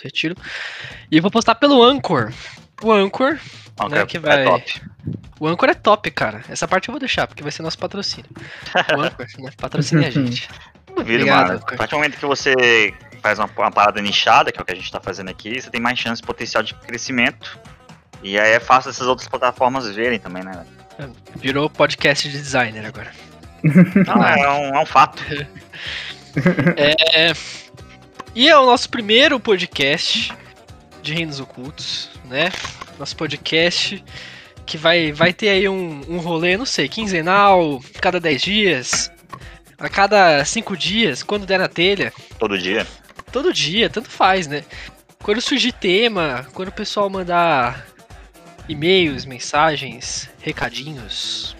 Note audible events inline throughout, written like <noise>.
Alto Retiro. E eu vou postar pelo Anchor. O Anchor, Não, né, que é vai- top. o Anchor é top, cara. Essa parte eu vou deixar, porque vai ser nosso patrocínio. O Anchor, né? Patrocine a gente. Duvido, Obrigado, mano. Anchor. A partir do momento que você faz uma, uma parada nichada, que é o que a gente tá fazendo aqui, você tem mais chance, potencial de crescimento. E aí é fácil essas outras plataformas verem também, né? Virou podcast de designer agora. Não, Ah. é, um, é um fato. <laughs> É, E é o nosso primeiro podcast de Reinos Ocultos, né? Nosso podcast que vai, vai ter aí um, um rolê, não sei, quinzenal, cada 10 dias, a cada 5 dias, quando der na telha. Todo dia. Todo dia, tanto faz, né? Quando surgir tema, quando o pessoal mandar e-mails, mensagens, recadinhos,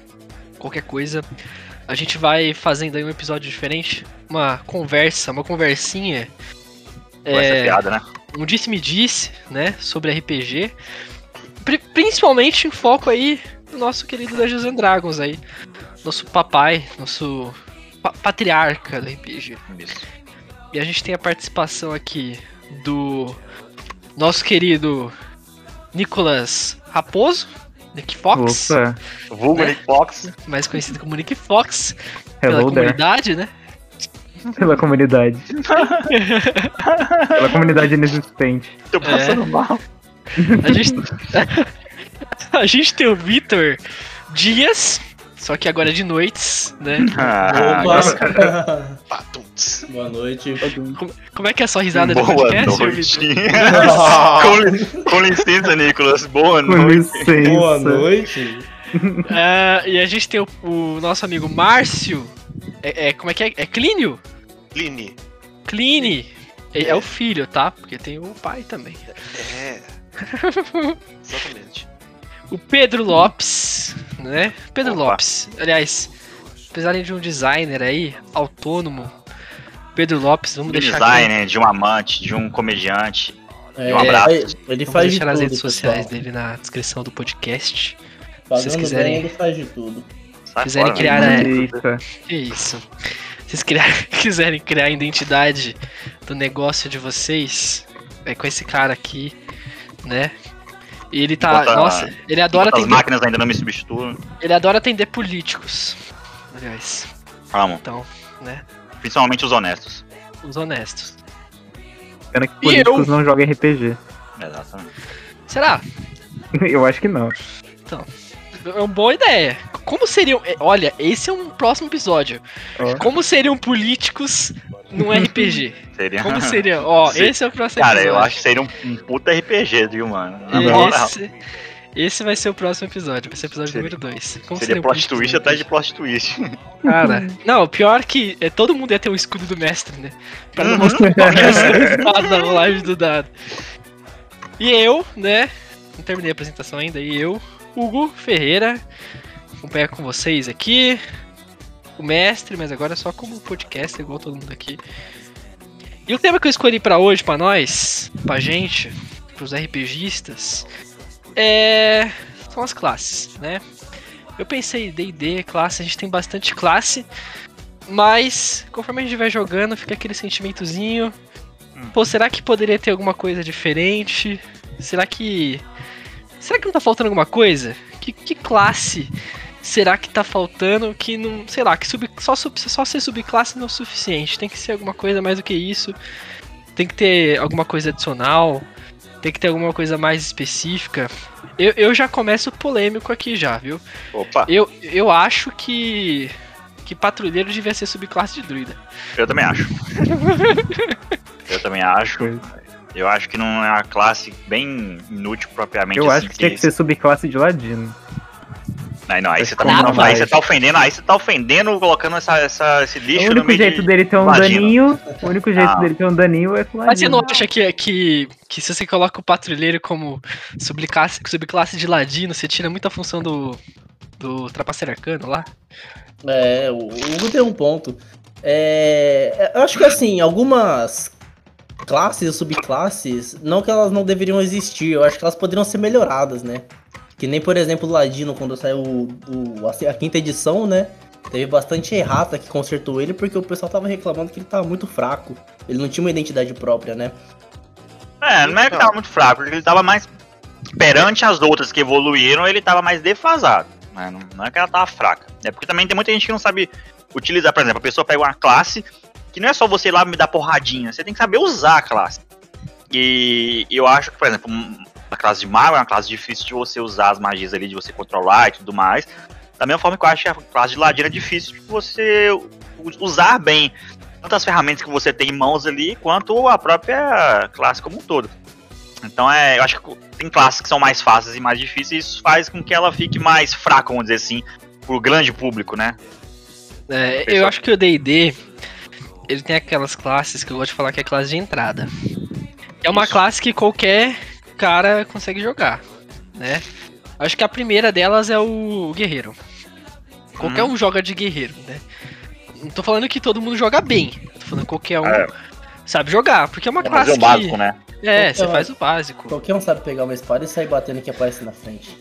qualquer coisa, a gente vai fazendo aí um episódio diferente, uma conversa, uma conversinha, É, piada, né? um disse-me-disse, né, sobre RPG, Pri- principalmente em foco aí no nosso querido Dungeons and Dragons aí, nosso papai, nosso pa- patriarca do RPG. Isso. E a gente tem a participação aqui do nosso querido Nicolas Raposo, Nick Fox, Opa, Vulgo Né? Nick Fox. mais conhecido como Nick Fox, pela hello there. comunidade, né? <laughs> Pela comunidade. <laughs> Pela comunidade inexistente. Tô passando mal. A gente, <laughs> a gente tem o Vitor Dias, só que agora é de noites, né? Ah, Opa! patuts. Boa noite. Como, como é que é a sua risada do Boa podcast, noite. Vitor? com, com licença, Nicolas. Boa Com noite. licença. Boa noite. Ah, e a gente tem o, o nosso amigo Márcio. É, é- como é que é? É Clínio? Line. Cline. É, é o filho, tá? Porque tem o pai também. É. <laughs> Exatamente. O Pedro Lopes, né? Pedro Opa. Lopes. Aliás, apesar de um designer aí, autônomo, Pedro Lopes, vamos De um deixar aqui. designer, de um amante, de um comediante. É, um abraço. Ele Vamos faz de deixar nas tudo, redes sociais pessoal. dele na descrição do podcast. Pagando vocês quiserem- bem, ele faz de tudo. Sai Quiserem fora, criar, né? né? Que isso. Se vocês criar- <laughs> quiserem criar a identidade do negócio de vocês, é com esse cara aqui, né? E ele tá. Enquanto a- nossa, ele adora Enquanto as atender. máquinas ainda não me substituem. Ele adora atender políticos. Aliás, Amo. então, né? Principalmente os honestos. Os honestos. Pena que políticos eu? não jogam RPG. Exatamente. Será? <laughs> Eu acho que não. É uma boa ideia. Como seriam. é, Olha, esse é um próximo episódio. Ó. Como seriam políticos num <laughs> RPG? Seria. Como seria? Ó, <laughs> Sim. esse é o próximo Cara, episódio. eu acho que seria um, um puta RPG, viu, mano? Na. Esse, esse vai ser o próximo episódio, vai ser o episódio Seria- número 2. Como Seria seriam plot twist atrás de plot twist. Cara, não, o pior que é, todo mundo ia ter um escudo do mestre, né? Pra Uhum. não mostrar qual que é o resultado da rolagem do dado. E eu, né? Não terminei a apresentação ainda. E eu, Hugo Ferreira, acompanhar com vocês aqui. O mestre, mas agora só como podcast, igual todo mundo aqui. E o tema que eu escolhi pra hoje, pra nós, pra gente, pros RPGistas, é. são as classes, né? Eu pensei D&D, classe, a gente tem bastante classe, mas conforme a gente vai jogando, fica aquele sentimentozinho. Pô, será que poderia ter alguma coisa diferente? Será que será que não tá faltando alguma coisa? Que, que classe será que tá faltando que não, sei lá, que sub, só, sub, só ser subclasse não é o suficiente, tem que ser alguma coisa mais do que isso. Tem que ter alguma coisa adicional, tem que ter alguma coisa mais específica. Eu, eu já começo polêmico aqui já, viu? Opa, Eu, eu acho que. Que patrulheiro devia ser subclasse de druida. eu também acho. <laughs> Eu também acho. Eu acho que não é uma classe bem inútil propriamente. Eu assim, acho que tinha que ser subclasse de ladino. Não, não, aí você tá, não, não aí você tá ofendendo, aí você tá ofendendo colocando essa, essa, esse lixo o no único meio jeito de... dele ter um ladino. daninho. O único jeito Não. dele ter um daninho é com Mas você não ladino. acha que, que, que se você coloca o patrulheiro como subclasse, subclasse de ladino, você tira muita função do, do trapaceiro arcano lá? É, o Hugo tem um ponto. É, eu acho que assim, algumas classes e subclasses, não que elas não deveriam existir, eu acho que elas poderiam ser melhoradas, né? Que nem, por exemplo, o Ladino, quando saiu o, o- a, a quinta edição, né? Teve bastante errata que consertou ele, porque o pessoal tava reclamando que ele tava muito fraco. Ele não tinha uma identidade própria, né? É, não é que tava muito fraco, ele tava mais. Perante as outras que evoluíram, ele tava mais defasado. Né? Não, não é que ela tava fraca. É porque também tem muita gente que não sabe utilizar, por exemplo, a pessoa pega uma classe que não é só você ir lá me dar porradinha, você tem que saber usar a classe. E eu acho que, por exemplo, a classe de mago é uma classe difícil de você usar as magias ali, de você controlar e tudo mais. Da mesma forma que eu acho que a classe de ladino é difícil de você usar bem tanto as ferramentas que você tem em mãos ali, quanto a própria classe como um todo. Então é, eu acho que tem classes que são mais fáceis e mais difíceis, e isso faz com que ela fique mais fraca, vamos dizer assim, pro grande público, né? É, eu acho que o D&D, ele tem aquelas classes que eu gosto de falar que é classe de entrada. É uma classe que qualquer cara consegue jogar, né? Acho que a primeira delas é o guerreiro. Qualquer Uhum. um joga de guerreiro, né? Não tô falando que todo mundo joga bem. Tô falando que qualquer um É. sabe jogar, porque é uma É fazer classe o básico, que... né? É, Então, você faz o básico. Qualquer um sabe pegar uma espada e sair batendo que aparece na frente.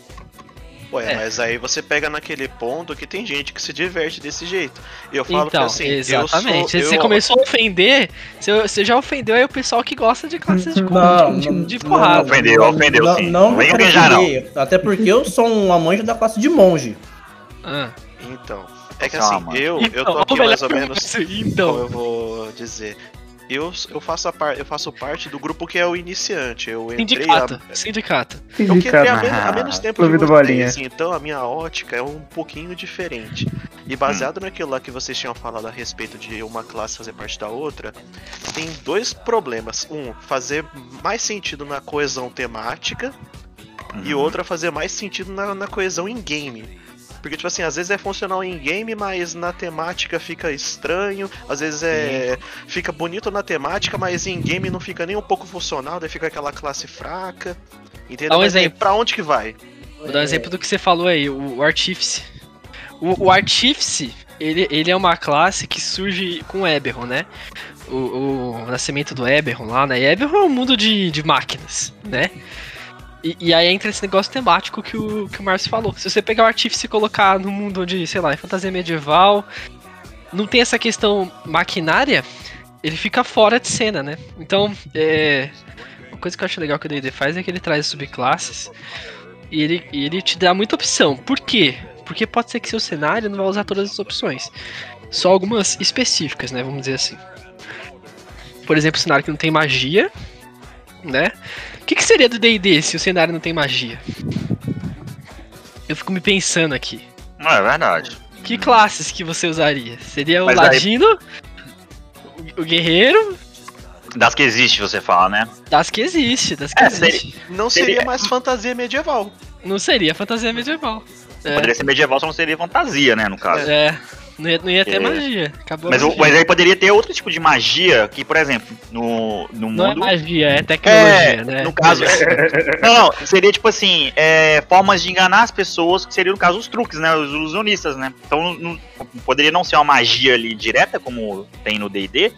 Ué, É. mas aí você pega naquele ponto que tem gente que se diverte desse jeito. E eu falo Então, que assim, exatamente. eu sou, Você eu, começou a ofender, você, você já ofendeu aí o pessoal que gosta de classes de, Não, de, não, de não, porrada. Ofendeu, ofendeu, não, sim. Não, Não vem não beijar, não. Até porque eu sou um amante da classe de monge. Ah. Então, é que assim, eu, eu tô Então, aqui mais ou menos isso, como Então, eu vou dizer. Eu, eu, faço a par, eu faço parte do grupo que é o iniciante. Eu entrei sindicato, a, sindicato. Eu quebrei há, Sindicato. menos, menos tempo que vocês, assim, então a minha ótica é um pouquinho diferente. E baseado naquilo lá que vocês tinham falado a respeito de uma classe fazer parte da outra, tem dois problemas. Um, fazer mais sentido na coesão temática, e Uhum. outra, fazer mais sentido na, na coesão em game. Porque, tipo assim, às vezes é funcional em game, mas na temática fica estranho. Às vezes é. fica bonito na temática, mas em game não fica nem um pouco funcional, daí fica aquela classe fraca. Entendeu? Dá um Mas aí, exemplo. Pra onde que vai? Vou dar um exemplo do que você falou aí, o, o Artífice. O, o Artífice, ele, ele é uma classe que surge com o Eberron, né? O, o nascimento do Eberron lá, né? E Eberron é um mundo de, de máquinas, né? E, e aí entra esse negócio temático que o, que o Márcio falou. Se você pegar o Artífice e colocar no mundo de, sei lá, em fantasia medieval, não tem essa questão maquinária, ele fica fora de cena, né? Então, é, uma coisa que eu acho legal que o D&D faz é que ele traz subclasses e ele, e ele te dá muita opção. Por quê? Porque pode ser que seu cenário não vai usar todas as opções. Só algumas específicas, né? Vamos dizer assim. Por exemplo, cenário que não tem magia, né? O que, que seria do D&D se o cenário não tem magia? Eu fico me pensando aqui. Não, é verdade. Que classes que você usaria? Seria o Mas aí- ladino, o- o guerreiro, Das que existe, você fala, né? das que existe, das que É, existe. Não Seria- seria mais fantasia medieval. Não seria fantasia medieval. É. Poderia ser medieval, só não seria fantasia, né, no caso. É, não ia, não ia ter É. magia. Acabou Mas, magia. mas aí poderia ter outro tipo de magia que, por exemplo, no, no Não é mundo. magia, é tecnologia, né? no caso. <laughs> não, não, seria tipo assim, é, formas de enganar as pessoas, que seriam, no caso, os truques, né? Os ilusionistas, né? Então não- poderia não ser uma magia ali direta, como tem no DD,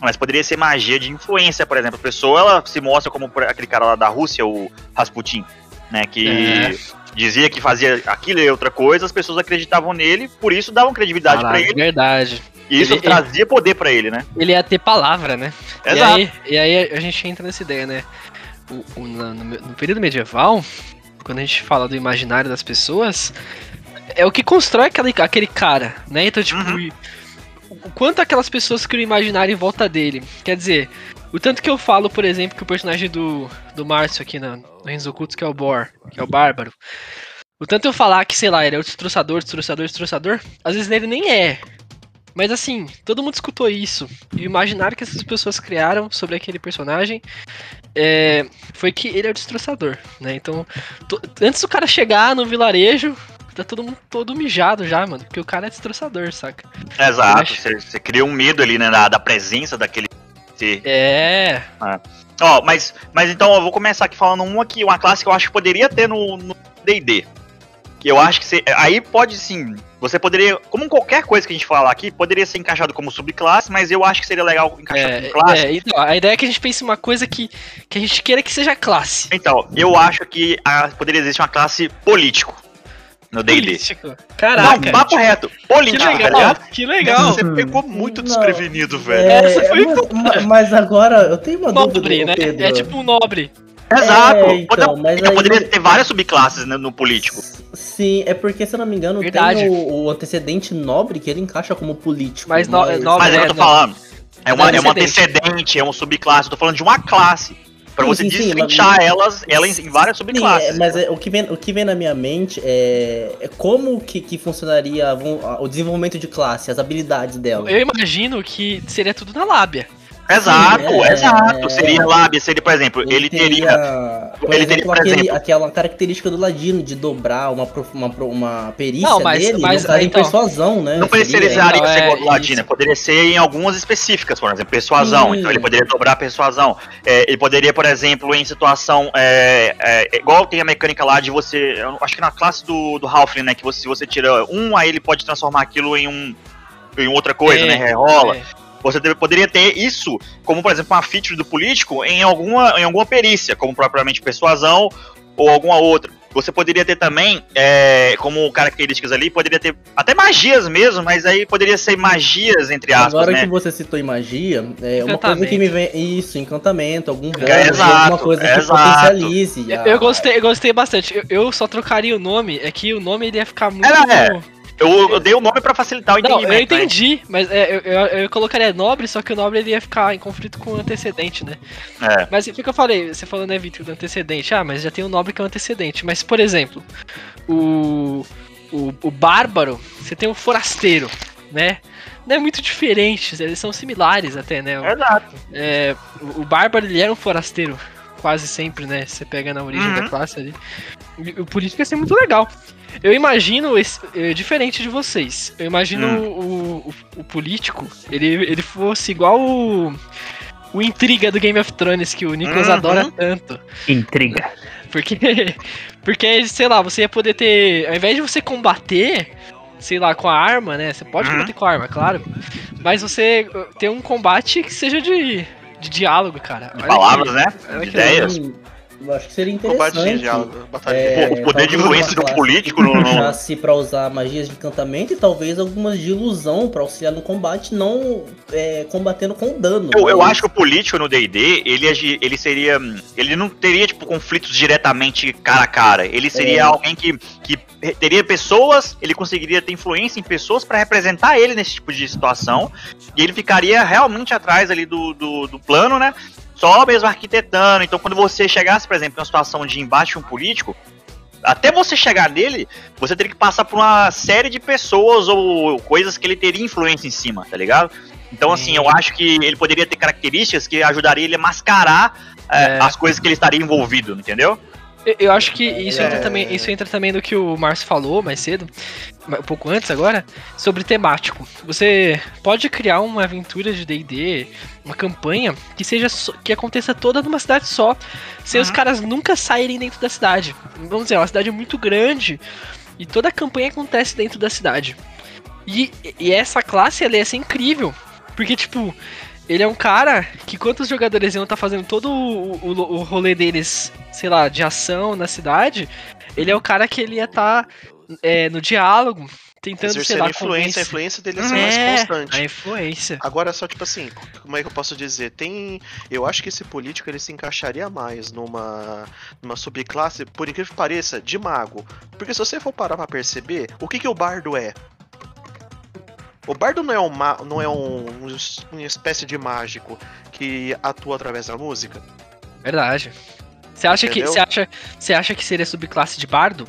mas poderia ser magia de influência, por exemplo. A pessoa ela se mostra como aquele cara lá da Rússia, o Rasputin, né? Que É. dizia que fazia aquilo e outra coisa, as pessoas acreditavam nele, por isso davam credibilidade pra ele, Verdade. e isso Ele- trazia poder pra ele, né? Ele ia ter palavra, né? E Exato. aí, e aí a gente entra nessa ideia, né? O- o- no, no período medieval, quando a gente fala do imaginário das pessoas, é o que constrói aquele, aquele cara, né? Então, tipo, Uhum. e- o quanto aquelas pessoas criam imaginário em volta dele. Quer dizer, o tanto que eu falo, por exemplo, que o personagem do, do Márcio aqui na, no Reinos Ocultos, que é o Bor, que é o Bárbaro, o tanto eu falar que, sei lá, ele é o destroçador, destroçador, destroçador, às vezes ele nem é. Mas assim, todo mundo escutou isso. E o imaginário que essas pessoas criaram sobre aquele personagem é, foi que ele é o destroçador, né? Então, to- antes do cara chegar no vilarejo, tá todo mundo todo mijado já, mano. Porque o cara é destroçador, saca? Exato, você, você cria um medo ali, né, da, da presença daquele ser. É. Ó, mas, mas então eu vou começar aqui falando uma que uma classe que eu acho que poderia ter no D&D. Que eu acho que você, aí pode sim, você poderia, como qualquer coisa que a gente falar aqui, poderia ser encaixado como subclasse, mas eu acho que seria legal encaixar É, como classe. é, então, a ideia é que a gente pense em uma coisa que, que a gente queira que seja classe. Então, eu acho que a- poderia existir uma classe político. No D&D. Caraca. Não, papo reto. que Político, tá legal. ligado? Que legal. Você pegou muito Não. desprevenido, velho. É, Essa foi mas, mas agora eu tenho uma Nobre, dúvida, né? Pedro. É tipo um nobre. Exato. É, então, Pode- mas então aí- poderia ter várias subclasses né, no político. Sim, é porque, se eu não me engano, Verdade. tem o, o antecedente nobre que ele encaixa como político. Mas no- nobre Mas é o que eu é, tô falando. É, uma, é um antecedente. antecedente, é um subclasse. Eu tô falando de uma classe. Pra Sim, você sim, sim, destrinchar mas- elas, ela em, em várias Sim, subclasses. é, mas é, o, que vem, o que vem na minha mente é, é como que, que funcionaria a- o desenvolvimento de classe, as habilidades dela. Eu imagino que seria tudo na lábia. Exato, Sim, é, exato. é. Seria lábia, seria, por exemplo, ele teria. por ele exemplo, teria, por aquele, exemplo- aquela característica do ladino de dobrar uma, uma, uma perícia Não, mas- dele, mas, não então, em persuasão, né? Não precisaria ser é igual do Ladino, poderia ser em algumas específicas, por exemplo, persuasão. Sim. Então ele poderia dobrar a persuasão. É, ele poderia, por exemplo, em situação. É, é, igual tem a mecânica lá de você. Eu acho que na classe do, do Halfling, né? Que você, se você tira um, aí ele pode transformar aquilo em um. Em outra coisa, É, né? Rerola. É. Você deve- poderia ter isso, como por exemplo, uma feature do político em alguma, em alguma perícia, como propriamente persuasão ou alguma outra. Você poderia ter também, é, como características ali, poderia ter até magias mesmo, mas aí poderia ser magias, entre aspas, Agora né? que você citou em magia, é uma coisa que me vem. Isso, encantamento, algum bônus, É, exato, alguma coisa que exato. potencialize. Eu, a- eu gostei, eu gostei bastante. Eu, eu só trocaria o nome, é que o nome ele ia ficar muito. É, Eu, eu dei o nome pra facilitar o Não, entendimento. eu né? entendi, mas é, eu, eu, eu colocaria nobre, só que o nobre ele ia ficar em conflito com o antecedente, né? É. Mas o que eu falei? Você falou, né, Vitor, do antecedente. Ah, mas já tem o nobre que é o antecedente. Mas, por exemplo, o, o, o bárbaro, você tem o forasteiro, né? Não é muito diferente, eles são similares até, né? O- Exato. É, o, o Bárbaro ele era um forasteiro, quase sempre, né? Você pega na origem Uhum. da classe ali. O por isso que ia ser muito legal. Eu imagino, esse, é, diferente de vocês, eu imagino Hum. o, o, o político, ele, ele fosse igual o, o Intriga do Game of Thrones, que o Nicolas Uhum. adora tanto. Intriga. Porque, <laughs> porque, sei lá, você ia poder ter, ao invés de você combater, sei lá, com a arma, né? Você pode Uhum. combater com a arma, claro. Mas você uh, ter um combate que seja de, de diálogo, cara. Olha palavras, que- né? olha ideias. Hum, Eu acho que seria Combate de interessante. diálogo, batalha É, o poder de influência do político no. no- Puxasse pra usar magias de encantamento e talvez algumas de ilusão pra auxiliar no combate, não é, combatendo com dano. Eu, eu mas- acho que o político no D&D, ele, ele seria... Ele não teria, tipo, conflitos diretamente cara a cara. Ele seria É. alguém que, que teria pessoas, ele conseguiria ter influência em pessoas pra representar ele nesse tipo de situação. E ele ficaria realmente atrás ali do, do, do plano, né? Só mesmo arquitetando. Então, quando você chegasse, por exemplo, em uma situação de embate com um político, até você chegar nele, você teria que passar por uma série de pessoas ou coisas que ele teria influência em cima, tá ligado? Então, assim, Sim. eu acho que ele poderia ter características que ajudariam ele a mascarar é, É. as coisas que ele estaria envolvido, entendeu? Eu, acho que isso, É. entra também, isso entra também no que o Márcio falou mais cedo, um pouco antes agora, sobre temático. Você pode criar uma aventura de D&D, uma campanha que seja que aconteça toda numa cidade só, sem os Uhum. caras nunca saírem dentro da cidade. Vamos dizer, é uma cidade muito grande e toda a campanha acontece dentro da cidade. E, e essa classe ela ia ser incrível, porque tipo, ele é um cara que quantos jogadores iam estar fazendo todo o, o, o rolê deles, sei lá, de ação na cidade, ele é o cara que ele ia estar no diálogo, tentando, sei Exercer lá, a influência, a influência dele ia ser É, mais constante. a influência. Agora, só tipo assim, como é que eu posso dizer? Tem. Eu acho que esse político ele se encaixaria mais numa, numa subclasse, por incrível que pareça, de mago. Porque se você for parar pra perceber, o que, que o bardo é? O bardo não é, um, ma- não é um, um- uma espécie de mágico que atua através da música? Verdade. Você acha que você acha, você acha que seria subclasse de bardo?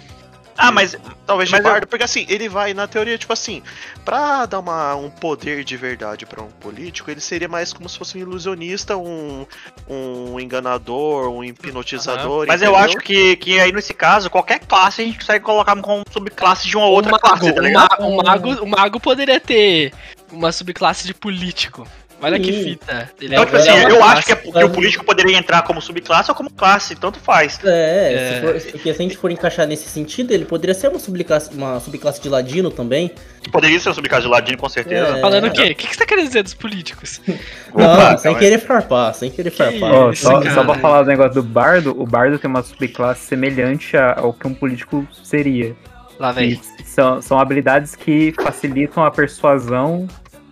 Ah, mas Talvez Mas eu- bardo, porque assim, ele vai, na teoria, tipo assim, pra dar uma, um poder de verdade pra um político, ele seria mais como se fosse um ilusionista, um, um enganador, um hipnotizador. Mas eu acho que, que aí nesse caso, qualquer classe a gente consegue colocar como subclasse de uma outra o mago, classe, tá ligado? mago, o mago poderia ter uma subclasse de político. Olha que fita. Ele Então, é tipo uma assim, classe. eu acho que, é- que o político poderia entrar como subclasse ou como classe, tanto faz. É, É. Se, for, porque se a gente for encaixar nesse sentido, ele poderia ser uma subclasse, uma subclasse de ladino também. Poderia ser um subclasse de ladino, com certeza. É. Falando o quê? O que que você tá querendo dizer dos políticos? <laughs> Não, <laughs> Opa, sem querer farpar, sem querer farpar. Ó, Isso, só, cara. só pra falar o negócio do bardo, o bardo tem uma subclasse semelhante ao que um político seria. Lá vem. São, são habilidades que facilitam a persuasão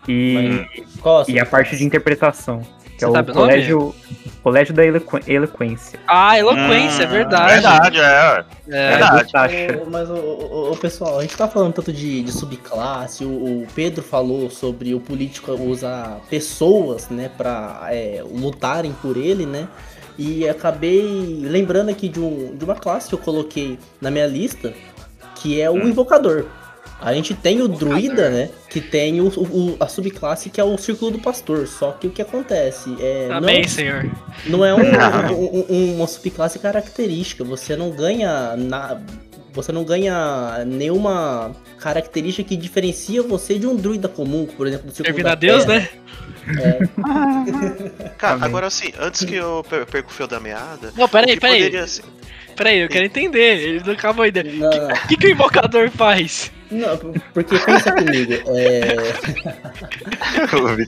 e, Qual e a parte de interpretação. Que Você é o sabe o nome? colégio, colégio da eloqu- eloquência. Ah, eloquência, é Hum, verdade. Verdade, é. É, Verdade. do Sasha. Ô, Mas, o, o, o pessoal, a gente tá falando tanto de, de subclasse, o, o Pedro falou sobre o político usar pessoas, né, pra é, lutarem por ele, né? E acabei lembrando aqui de, um, de uma classe que eu coloquei na minha lista, que é o Hum. Invocador. A gente tem o Druida, né? Que tem o, o- a subclasse que é o Círculo do Pastor. Só que o que acontece é. não é Amém, um senhor. não é <laughs> um- um- um- uma subclasse característica. Você não ganha na, você não ganha nenhuma característica que diferencia você de um druida comum, por exemplo, do círculo Servindo da a Deus, Terra. né? <laughs> Cara, Amém. agora assim, antes que eu per- perca o fio da meada. Não, peraí, peraí. poderia ser- Peraí, eu quero entender. Ele não acabou ainda. O que, que o invocador faz? não, porque pensa comigo, é, <laughs>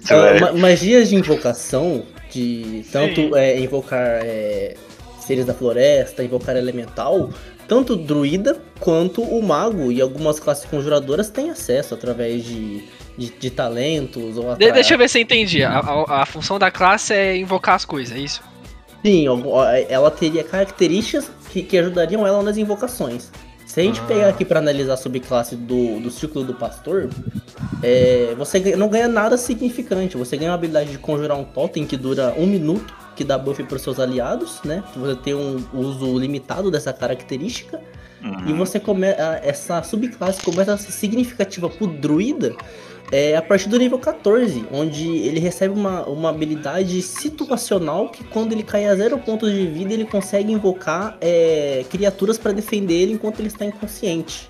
é, é. ma- magias de invocação, de tanto é, invocar é, seres da floresta, invocar elemental, tanto o druida quanto o mago e algumas classes conjuradoras têm acesso através de, de, de talentos ou De- deixa eu ver se eu entendi. A, a- a função da classe é invocar as coisas, é isso? Sim, ela teria características que, que ajudariam ela nas invocações. Se a gente Ah. pegar aqui pra analisar a subclasse do, do Círculo do Pastor, é, você não ganha nada significante. Você ganha a habilidade de conjurar um totem que dura um minuto, que dá buff pros seus aliados, né? Você tem um uso limitado dessa característica. E Uhum. você começa. Essa subclasse começa a ser significativa pro druida é, a partir do nível 14, onde ele recebe uma, uma habilidade situacional que quando ele cai a zero pontos de vida, ele consegue invocar é, criaturas para defender ele enquanto ele está inconsciente.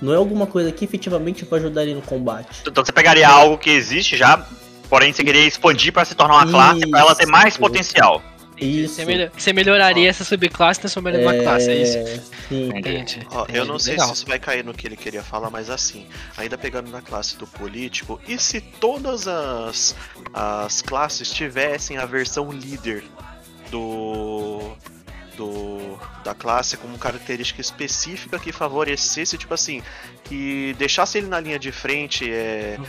Não é alguma coisa que efetivamente vai ajudar ele no combate. Então você pegaria algo que existe já, porém você queria expandir pra se tornar uma classe pra ela ter mais potencial. Isso. Você, melhor- você melhoraria essa subclasse transformando em uma classe, é isso? Sim. Entendi. Ó, eu não sei Legal. se isso vai cair no que ele queria falar, mas assim, ainda pegando na classe do político, e se todas as, as classes tivessem a versão líder do. Do, da classe como característica específica que favorecesse, tipo assim, que deixasse ele na linha de frente, é, Uhum.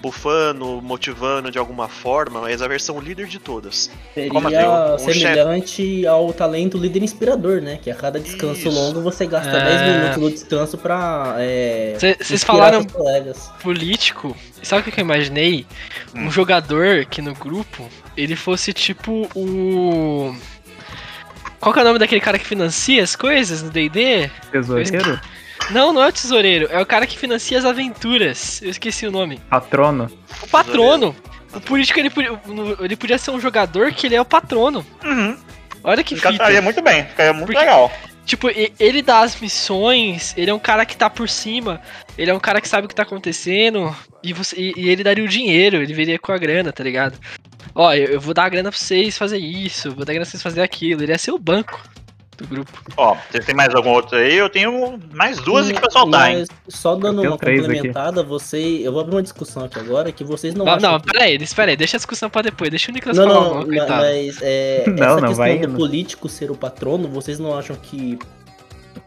Bufando, motivando de alguma forma, mas a versão líder de todas. Seria Como assim? Um semelhante ao talento líder inspirador, né? Que a cada descanso Isso. longo você gasta É. 10 minutos no descanso pra. é, Cê- Vocês inspirar falaram seus colegas. político. Sabe o que que eu imaginei? Um Hum. jogador que no grupo ele fosse tipo o. Qual que é o nome daquele cara que financia as coisas no DD? Tesoureiro? Não, não é o tesoureiro, é o cara que financia as aventuras. Eu esqueci o nome. Patrono? O patrono. O político ele podia, ele podia ser um jogador que ele é o patrono. Uhum. Olha que fita. Encaixaria muito bem, ficaria muito Porque- legal. Tipo, ele dá as missões, ele é um cara que tá por cima, ele é um cara que sabe o que tá acontecendo, e, você, e, e ele daria o dinheiro, ele viria com a grana, tá ligado? Ó, eu, eu vou dar a grana pra vocês fazer isso, vou dar a grana pra vocês fazer aquilo, ele ia ser o banco do grupo. Ó, você tem mais algum outro aí? Eu tenho mais duas aqui pra soltar, hein? Só dando uma três aqui. complementada, você. Eu vou abrir uma discussão aqui agora que vocês não Não, acham. não, que- pera aí, espera aí, deixa a discussão pra depois, deixa o Nicolas Não, falar não, coitado. mas é, <laughs> Não, essa não, questão vai do político ser o patrono, vocês não acham que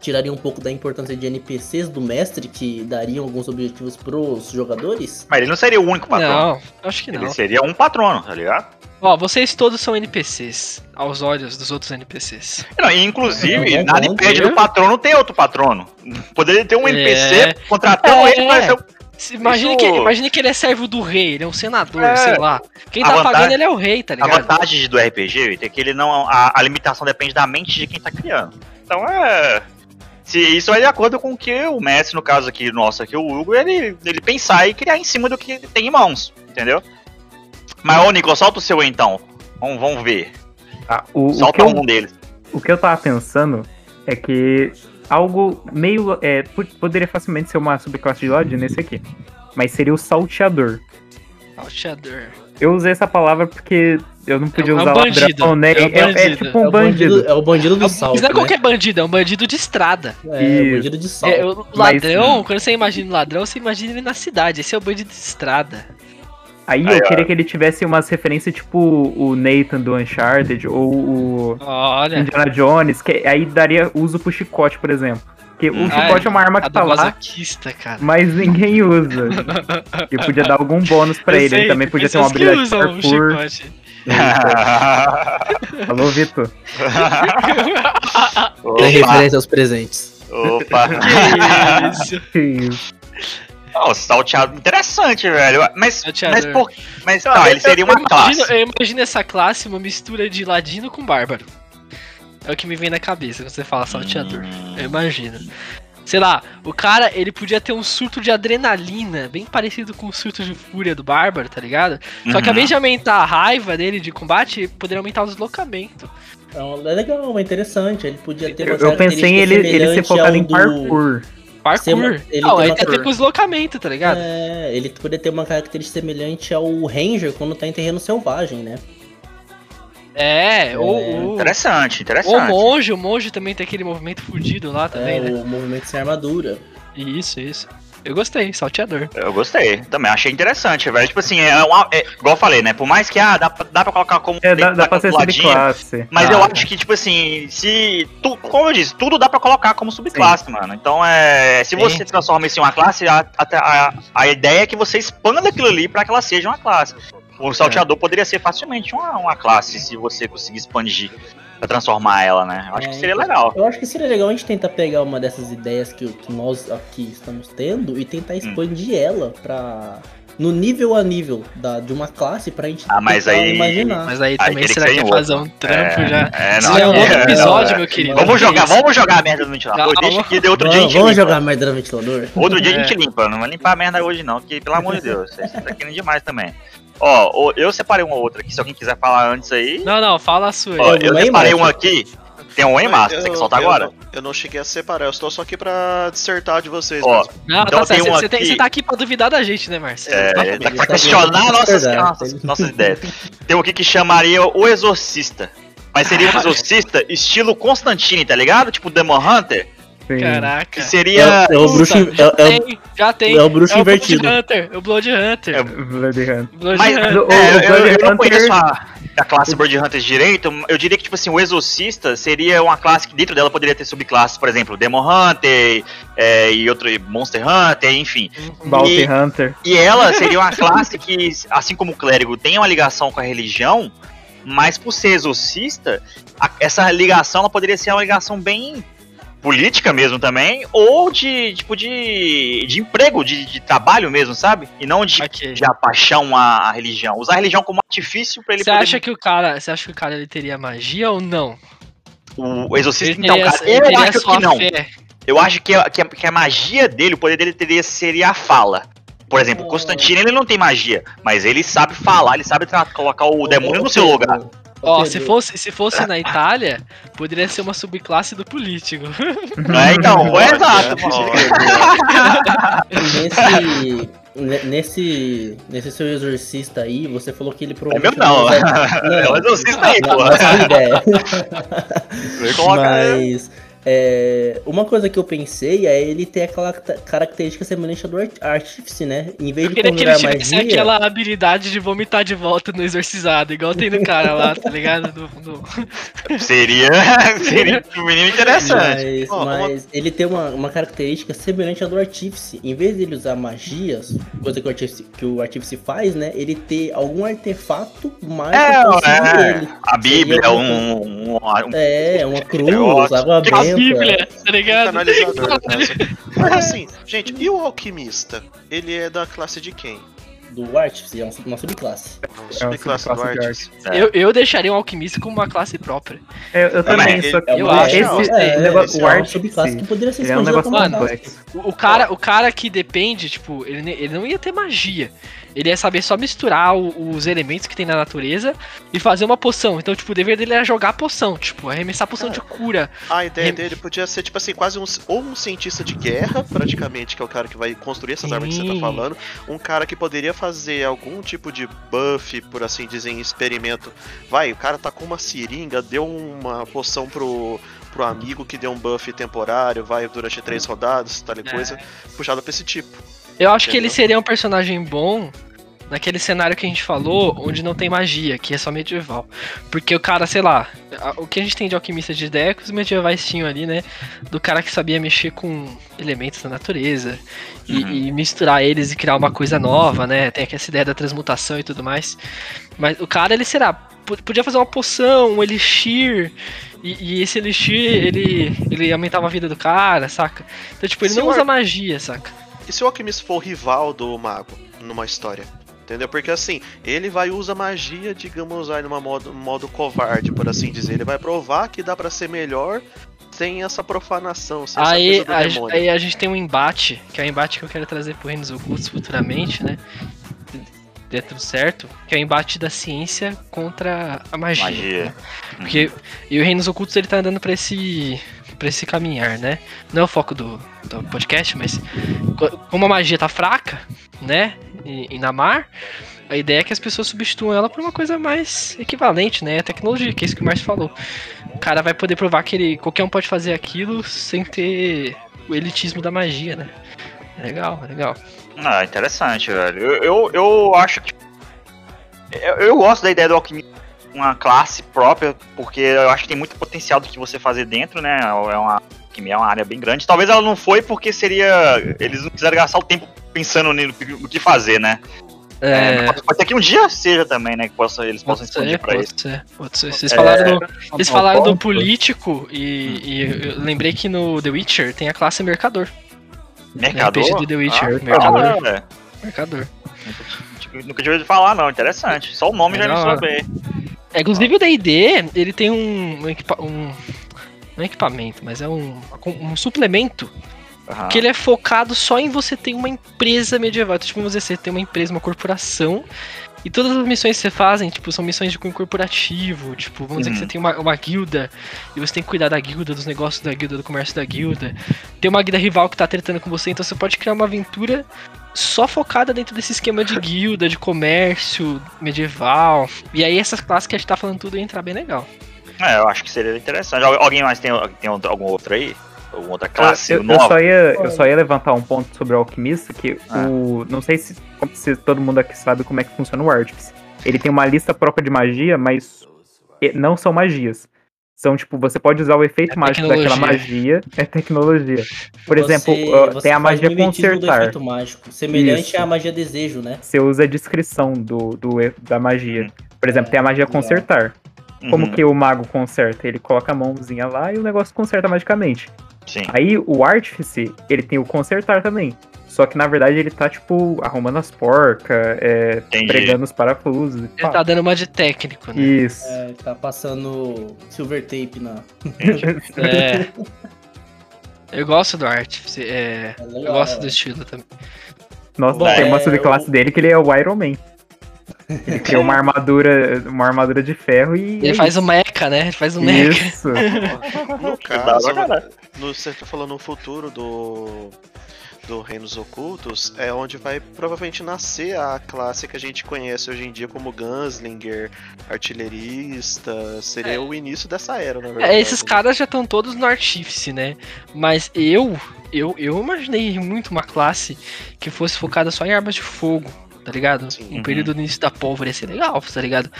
tiraria um pouco da importância de NPCs do mestre que dariam alguns objetivos pros jogadores? Mas ele não seria o único patrono. Não, acho que não. Ele seria um patrono, tá ligado? Ó, vocês todos são NPCs, aos olhos dos outros NPCs. Não, e inclusive, Não, nada não, impede do patrono ter outro patrono. Poderia ter um É. NPC contratando É. ele pra ser o Se- Imagine, Isso- que, imagine que ele é servo do rei, ele é um senador, É. sei lá. Quem A tá vantagem- pagando ele é o rei, tá A ligado? vantagem do RPG é que ele não. A, a limitação depende da mente de quem tá criando. Então é. Se isso vai de acordo com o que o mestre, no caso aqui, nosso aqui, o Hugo, ele, ele pensar e criar em cima do que tem em mãos, entendeu? Mas, ô Nico, solta o seu aí, então. Vamos, vamos ver. Ah, o, o, que Solta eu, um deles. o que eu tava pensando é que algo meio. É, po- poderia facilmente ser uma subclasse de Ladino nesse aqui. Mas seria o salteador. Salteador. Eu usei essa palavra porque eu não podia É um usar bandido, ladrão, né? é um É, é bandido. tipo é, um o bandido. é o bandido do salto. Isso não é né? qualquer bandido, é um bandido de estrada. É, o Isso. bandido de salto. É, o Mas- ladrão, quando você imagina o ladrão, você imagina ele na cidade. Esse é o bandido de estrada. Aí eu ó. queria que ele tivesse umas referências tipo o Nathan do Uncharted ou o Olha. Indiana Jones, que aí daria uso pro chicote, por exemplo. Porque o Ah, chicote é uma arma que tá lá, cara. mas ninguém usa. <laughs> E podia dar algum bônus pra Eu ele. sei, Ele também podia ter uma habilidade de o parkour. <laughs> Falou, Vitor. <laughs> Tem Opa, referência aos presentes. opa. Que isso. Que isso. Ó, salteado interessante, velho. Mas, mas por. Mas tá, eu- ele seria eu uma imagino- classe. Eu imagino essa classe uma mistura de ladino com bárbaro. É o que me vem na cabeça quando você fala salteador. Hum. Eu imagino. Sei lá, o cara, ele podia ter um surto de adrenalina, bem parecido com o surto de fúria do bárbaro, tá ligado? Só que ao Uhum. invés de aumentar a raiva dele de combate, poderia aumentar o deslocamento. Então, é legal, é interessante. Ele podia ter Eu, uma eu pensei em ele, ele ser focado em do- parkour. Parkour. Ser uma- ele Não, uma até com deslocamento, tá ligado? É, ele poderia ter uma característica semelhante ao Ranger quando tá em terreno selvagem, né? É, ou, ou, Interessante, ou o interessante. monge, o monge também tem aquele movimento fudido lá também, é, né? o movimento sem armadura. Isso, isso. Eu gostei, salteador. Eu gostei, também achei interessante, velho. Tipo assim, é, uma, é igual eu falei, né? Por mais que ah, dá, pra- dá pra colocar como. É, dá, dá pra ser subclasse. Mas Ah, eu acho que, tipo assim, se. Tu, como eu disse, tudo dá pra colocar como subclasse, mano. Então é. Se Sim. você transforma isso em uma classe, a, a, a, a ideia é que você expanda aquilo ali pra que ela seja uma classe. O salteador poderia ser facilmente uma, uma classe, se você conseguir expandir pra transformar ela, né? Eu acho que É, seria legal. Eu acho que seria legal a gente tentar pegar uma dessas ideias que, que nós aqui estamos tendo e Hum. tentar expandir ela pra. No nível a nível da, de uma classe pra gente Ah, mas aí- imaginar. Mas aí Aí também que será ser que é fazer um trampo É, já? é, Isso não, é um é, outro é, episódio, não, é. meu querido. Vamos Que jogar, isso? vamos jogar a merda do ventilador. Calma. Deixa que de outro dia a gente vamos limpa. jogar merda no ventilador? Outro dia É. a gente limpa, não vai limpar a merda hoje não, que pelo amor de Deus, vocês tá querendo demais também. Ó, eu separei uma outra aqui, se alguém quiser falar antes aí. Não, não, fala a sua. Ó, aí. eu Ei, separei uma aqui, tem um Emaster, Eu- você quer soltar eu agora? não- Eu não cheguei a separar, eu estou só aqui pra dissertar de vocês. Ó, mesmo. Não, então tá certo. tem um Você, tem- aqui- você tá aqui pra duvidar da gente, né, Márcio? É, tá pra Tá questionar vendo? nossas, nossas, nossas <laughs> ideias. Tem um aqui que chamaria o Exorcista. Mas seria um exorcista estilo Constantine, tá ligado? Tipo Demon Hunter. Sim. Caraca. Que seria. É o Puta, bruxo. já, É, é o- tem, já tem. é o bruxo é invertido. O Blood Hunter. O Blood Hunter. É, Blood Hunter. Blood Mas Hunter. o- é, o eu, eu, Blood não conheço Hunter- a, a classe Blood Hunter direito. Eu diria que, tipo assim, o Exorcista seria uma classe que dentro dela poderia ter subclasses, por exemplo, Demon Hunter é, e outro Monster Hunter, enfim. Bounty Hunter. E ela seria uma classe que, assim como o clérigo, tem uma ligação com a religião, mas por ser exorcista, a- essa ligação ela poderia ser uma ligação bem política mesmo também, ou de tipo de, de emprego, de, de trabalho mesmo, sabe? E não de, Ok. de a paixão à, à religião. Usar a religião como artifício pra ele Você poder. acha que o cara, você acha que o cara ele teria magia ou não? O exorcista, então, cara, eu acho que não. fé. Eu acho que a, que, a, que a magia dele, o poder dele teria, seria a fala. Por exemplo, o Constantino ele não tem magia, mas ele sabe falar, ele sabe colocar o demônio no seu lugar. Ó, se fosse, se fosse na Itália, poderia ser uma subclasse do político. É, então, é exato. Nesse, ne- nesse, nesse seu exorcista aí, você falou que ele É provavelmente mesmo não. usa- É o exorcista aí, pô. Mas é, uma coisa que eu pensei é ele ter aquela característica semelhante à do art- Artífice, né? Em vez Eu de queria que ele conjurar magia, aquela habilidade de vomitar de volta no exorcizado, igual tem no cara lá, tá ligado? Do, do- Seria, <laughs> seria um menino interessante. Mas, uma- mas ele tem uma, uma característica semelhante à do Artífice. Em vez de ele usar magias, coisa que o Artífice, que o Artífice faz, né? Ele ter algum artefato mágico É, é, dele. a Bíblia, um, um, um- É, uma cruz, água benta. Bíblia, tá ligado? Canalizador. <laughs> né? Mas assim, gente, e o alquimista? Ele é da classe de quem? Do Artífice, é uma subclasse. Subclasse do subclasse de Artis. Eu, eu deixaria um alquimista como uma classe própria. Eu, eu também, Também. só que É Eu acho, esse, gostei. negócio, é o uma arte, subclasse que poderia ser é um negócio como uma complexo. O, o cara, o cara que depende, tipo, ele, ele não ia ter magia. Ele ia saber só misturar o- os elementos que tem na natureza e fazer uma poção. Então, tipo, o dever dele era jogar a poção, tipo, arremessar a poção de cura. A ideia Rem- dele podia ser, tipo assim, quase um, ou um cientista de guerra, praticamente, que é o cara que vai construir essas armas que você tá Sim. falando. Um cara que poderia fazer algum tipo de buff, por assim dizer, em experimento. Vai, o cara tá com uma seringa, deu uma poção pro, pro amigo que deu um buff temporário, vai durante três rodadas, tal É. coisa, puxado pra esse tipo. Eu acho que ele Entendeu? seria um personagem bom naquele cenário que a gente falou, onde não tem magia, que é só medieval. Porque o cara, sei lá, o que a gente tem de alquimista de ideia é que os medievais tinham ali, né? Do cara que sabia mexer com elementos da natureza e, Uhum. e misturar eles e criar uma coisa nova, né? Tem aqui essa ideia da transmutação e tudo mais. Mas o cara, ele será, po- podia fazer uma poção, um elixir. E, e esse elixir, ele, ele aumentava a vida do cara, saca? Então, tipo, ele Se não usa ar- magia, saca? E se o alquimista for o rival do mago numa história? Entendeu? Porque assim, ele vai usar magia, digamos, aí numa modo, modo covarde, por assim dizer. Ele vai provar que dá pra ser melhor sem essa profanação, sem Aí essa coisa do a, demônio. aí a gente tem um embate, que é o embate que eu quero trazer pro Reinos Ocultos futuramente, né? Dentro do certo, que é o embate da ciência contra a magia. Magia. né? Porque e o Reinos Ocultos ele tá andando pra esse para esse caminhar, né? Não é o foco do, do podcast, mas co- como a magia tá fraca, né? E, e na mar, a ideia é que as pessoas substituam ela por uma coisa mais equivalente, né? A tecnologia, que é isso que o Márcio falou. O cara vai poder provar que ele, qualquer um pode fazer aquilo sem ter o elitismo da magia, né? Legal, legal. Ah, interessante, velho. Eu, eu, eu acho que. Eu, eu gosto da ideia do alquimista uma classe própria, porque eu acho que tem muito potencial do que você fazer dentro, né? É uma alquimia é uma área bem grande. Talvez ela não foi porque seria. Eles não quiseram gastar o tempo pensando no, no que fazer, né? É, É, pode, ser que um dia seja também, né? Que possa, eles possam pode ser, expandir pra isso. pode ser, pode ser. Vocês É, falaram do, Vocês falaram do ponto. político e, e eu lembrei que no The Witcher tem a classe mercador. Mercador? RPG do The Witcher, Ah, mercador. Mercador. Nunca- Nunca tinha ouvido falar, não. Interessante. Só o nome É já hora. soube. É, inclusive o D&D, ele tem um, um, equipa- um- não é equipamento, mas é um, um suplemento Aham. que ele é focado só em você ter uma empresa medieval. Então, tipo, vamos dizer, você tem uma empresa, uma corporação, e todas as missões que você fazem, tipo, são missões de cunho corporativo. Tipo, vamos dizer que Uhum. você tem uma, uma guilda, e você tem que cuidar da guilda, dos negócios da guilda, do comércio da guilda. Tem uma guilda rival que tá tretando com você, então você pode criar uma aventura só focada dentro desse esquema de guilda, de comércio medieval. E aí essas classes que a gente tá falando tudo ia entrar bem legal. É, eu acho que seria interessante. Al- Alguém mais tem, tem algum outro aí? Alguma outra classe eu, eu nova? só ia, eu só ia levantar um ponto sobre o alquimista, que Ah. o. Não sei se, se todo mundo aqui sabe como é que funciona o Artifice. Ele tem uma lista própria de magia, mas não são magias. São, tipo, você pode usar o efeito É mágico daquela tecnologia. magia. É tecnologia. Por Você- exemplo, você tem a magia consertar. efeito mágico. Semelhante Isso. à magia desejo, né? Você usa a descrição do, do, da magia. Por exemplo, tem a magia legal. consertar. Como Uhum, que o mago conserta? Ele coloca a mãozinha lá e o negócio conserta magicamente. Sim. Aí o Artifice, ele tem o consertar também. Só que na verdade ele tá, tipo, arrumando as porcas, é, pregando os parafusos e Ele tá dando uma de técnico, né? Isso. É, tá passando silver tape na. <laughs> É. Eu gosto do Artifice, é, É eu gosto do estilo também. Nossa, Bom, tem uma é, subclasse dele que ele é o Iron Man. Ele tem uma armadura, uma armadura de ferro e. Ele é faz o mecha, né? Ele faz o mecha. Isso. <laughs> No caso, no, você tá falando no futuro do, do Reinos Ocultos, é onde vai provavelmente nascer a classe que a gente conhece hoje em dia como Gunslinger, artilheirista. Seria É. o início dessa era, na verdade. É, esses caras já estão todos no Artífice, né? Mas eu, eu, eu imaginei muito uma classe que fosse focada só em armas de fogo, tá ligado? Sim. Um Uhum. período do início da pólvora ia ser legal, tá ligado?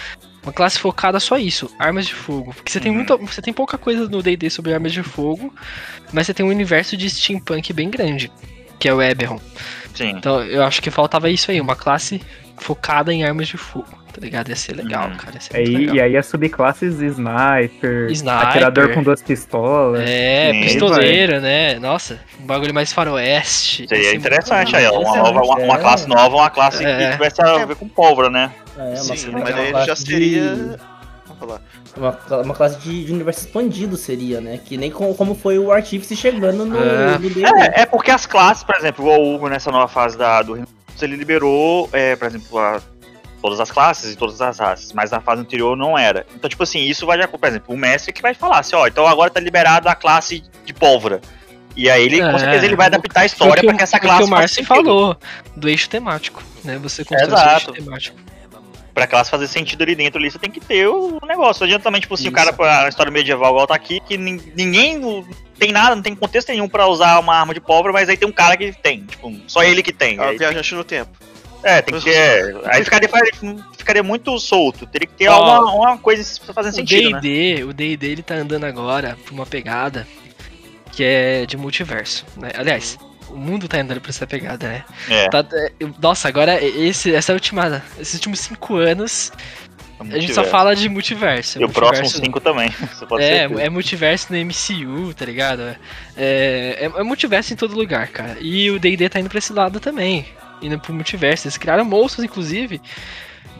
Uma classe focada só isso, armas de fogo. Porque você tem Uhum. muita, você tem pouca coisa no D&D sobre armas de fogo, mas você tem um universo de steampunk bem grande, que é o Eberron. Sim. Então eu acho que faltava isso aí, uma classe focada em armas de fogo, tá ligado? Ia ser legal, Uhum. cara. Ia ser Aí, legal. e aí as subclasses sniper, Sniper. atirador com duas pistolas. É, Sim. pistoleiro, né? Nossa, um bagulho mais faroeste. Seria Ia ser muito interessante aí, ó, uma, nova, uma, uma É. classe nova, uma classe É. que tivesse a ver com pólvora, né? É, Sim, mas ele classe já de- seria. Vamos falar. Uma, uma classe de, de universo expandido seria, né? Que nem com- como foi o Artífice chegando no, É. no. É, é porque as classes, por exemplo, o Hugo nessa nova fase da, do ele liberou, é, por exemplo, a- todas as classes e todas as raças, mas na fase anterior não era. Então, tipo assim, isso vai de acordo, por exemplo, o mestre que vai falar assim, ó, então agora tá liberado a classe de pólvora. E aí ele, É, com certeza, ele vai adaptar a o história o- que essa foi o classe que o Márcio falou, do eixo temático, né? Você constrói Exato. eixo temático. Pra classe fazer sentido ali dentro ali, você tem que ter o negócio. Não adianta também, tipo assim, o cara, pra história medieval igual tá aqui, que nin- ninguém tem nada, não tem contexto nenhum pra usar uma arma de pólvora, mas aí tem um cara que tem, tipo, só ele que tem. É o Aí- viajante no tempo. É, tem que ter. Aí ficaria, ficaria muito solto. Teria que ter Ó, alguma uma coisa fazendo O sentido, né? D&D, o D&D ele tá andando agora por uma pegada que é de multiverso, né? Aliás, o mundo tá andando por essa pegada, né? É, Tá- é, nossa, agora esse, essa última, esses últimos cinco anos a gente só fala de multiverso. E o próximo multiverso- 5 também. <laughs> É, ser. é multiverso no MCU, tá ligado? É, é, é multiverso em todo lugar, cara. E o D&D tá indo pra esse lado também. Indo pro multiverso. Eles criaram monstros, inclusive,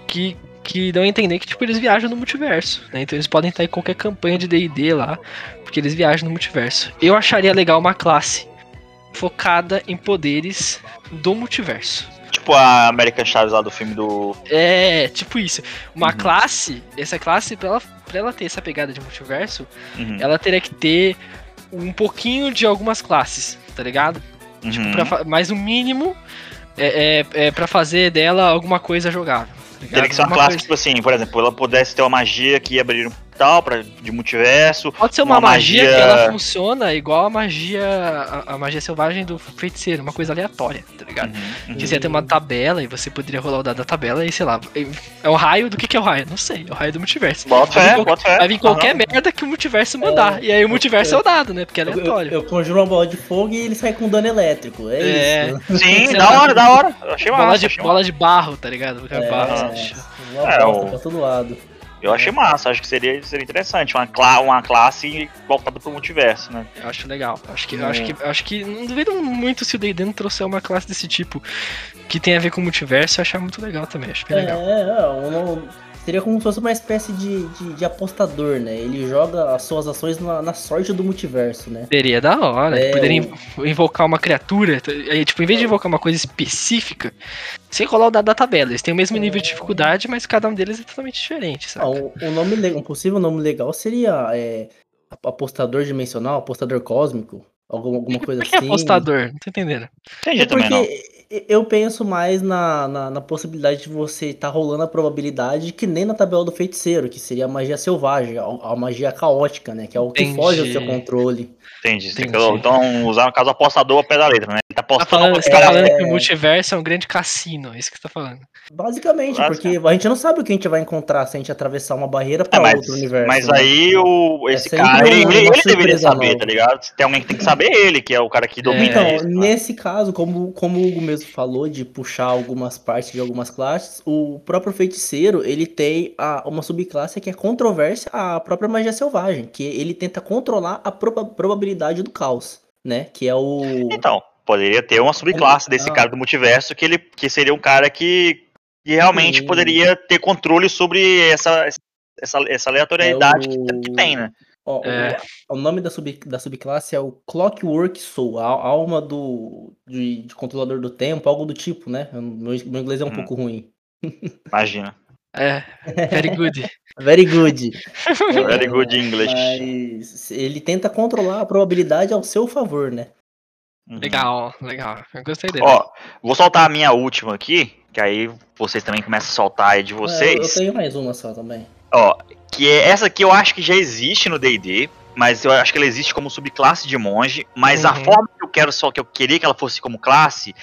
que, que dão a entender que, tipo, eles viajam no multiverso, né? Então eles podem estar em qualquer campanha de D&D lá, porque eles viajam no multiverso. Eu acharia legal uma classe focada em poderes do multiverso. Tipo a American Chaves lá do filme do. É, tipo isso. Uma Uhum. classe, essa classe, pra ela, pra ela ter essa pegada de multiverso, Uhum. ela teria que ter um pouquinho de algumas classes, tá ligado? Uhum. Pra fa- mas o mínimo é, é, é para fazer dela alguma coisa jogável. Tá? Teria que ser uma Alguma classe, tipo assim, por exemplo, ela pudesse ter uma magia que ia abrir portal pra, de multiverso. Pode ser uma, uma magia, magia- que ela funciona igual a magia a, a magia selvagem do feiticeiro, uma coisa aleatória, tá ligado? Uhum. Que você ia ter uma tabela e você poderia rolar o dado da tabela e sei lá. É o raio do que, que é o raio? Não sei, é o raio do multiverso. Bota Vai vir fé, qual- bota. Vai vir qualquer Aham. merda que o multiverso mandar. e aí o multiverso é o dado, né? Porque é Eu, eu, aleatório. eu conjuro uma bola de fogo e ele sai com dano elétrico. É, É. isso. <laughs> Sim, da tá- hora, da hora. Eu achei massa. bola, de, achei bola de barro, tá ligado? É, barro. uma É, bosta o- pra todo lado. Eu achei massa, acho que seria, seria interessante. Uma, cla uma classe voltada pro multiverso, né? Eu acho legal. Acho que, É. acho que, acho que não duvido muito se o D&D não trouxer uma classe desse tipo que tem a ver com o multiverso. Eu achar muito legal também. Acho bem É, legal. é, um- seria como se fosse uma espécie de, de, de apostador, né? Ele joga as suas ações na, na sorte do multiverso, né? Seria da hora. É, Poderia o- inv- invocar uma criatura. Aí, tipo, em vez de invocar uma coisa específica, sem rolar o dado da tabela. Eles têm o mesmo nível de dificuldade, mas cada um deles é totalmente diferente, Ah, sabe? um, um nome um possível nome legal seria é, apostador dimensional, apostador cósmico, alguma, alguma coisa Por que assim. apostador? Não tô entendendo. Entendi É também, não. porque eu penso mais na, na, na possibilidade de você estar rolando a probabilidade que nem na tabela do feiticeiro, que seria a magia selvagem, a, a magia caótica, né? Que é o que Entendi. foge ao seu controle. Entendi. Entendi. então, usar no caso apostador ao pé da letra, né? Ele tá Tá apostando falando, pra você tá falando que o multiverso é um grande cassino, é isso que você tá falando. Basicamente, Claro, porque a gente não sabe o que a gente vai encontrar se a gente atravessar uma barreira É, para mas, outro universo. mas né? aí o, esse sempre cara, ele, ele, ele deveria saber, nova. tá ligado? Tem alguém que tem que saber ele, que é o cara que domina Então, isso. né? nesse caso, como, como o Hugo mesmo falou, de puxar algumas partes de algumas classes, o próprio feiticeiro, ele tem a, uma subclasse que é controvérsia à própria magia selvagem, que ele tenta controlar a proba- probabilidade do caos, né? Que é o... Então, poderia ter uma subclasse desse Ah. cara do multiverso que ele que seria um cara que, que realmente Sim. poderia ter controle sobre essa, essa, essa aleatoriedade É o- que, tem, né? Ó, o- É. O, nome da, sub, da subclasse é o Clockwork Soul, a, a alma do de, de controlador do tempo, algo do tipo, né? Eu- Meu, meu inglês é um Hum. pouco ruim. <laughs> Imagina. É, very good. <laughs> Very good. Very good English. Mas ele tenta controlar a probabilidade ao seu favor, né? Uhum. legal, legal. Eu gostei dele. Ó, vou soltar a minha última aqui, que aí vocês também começam a soltar aí de É, Eu, eu vocês. tenho mais uma só também. Ó, que é essa aqui eu acho que já existe no D&D, mas eu acho que ela existe como subclasse de monge, mas a Uhum. forma que eu quero só que eu queria que ela fosse como classe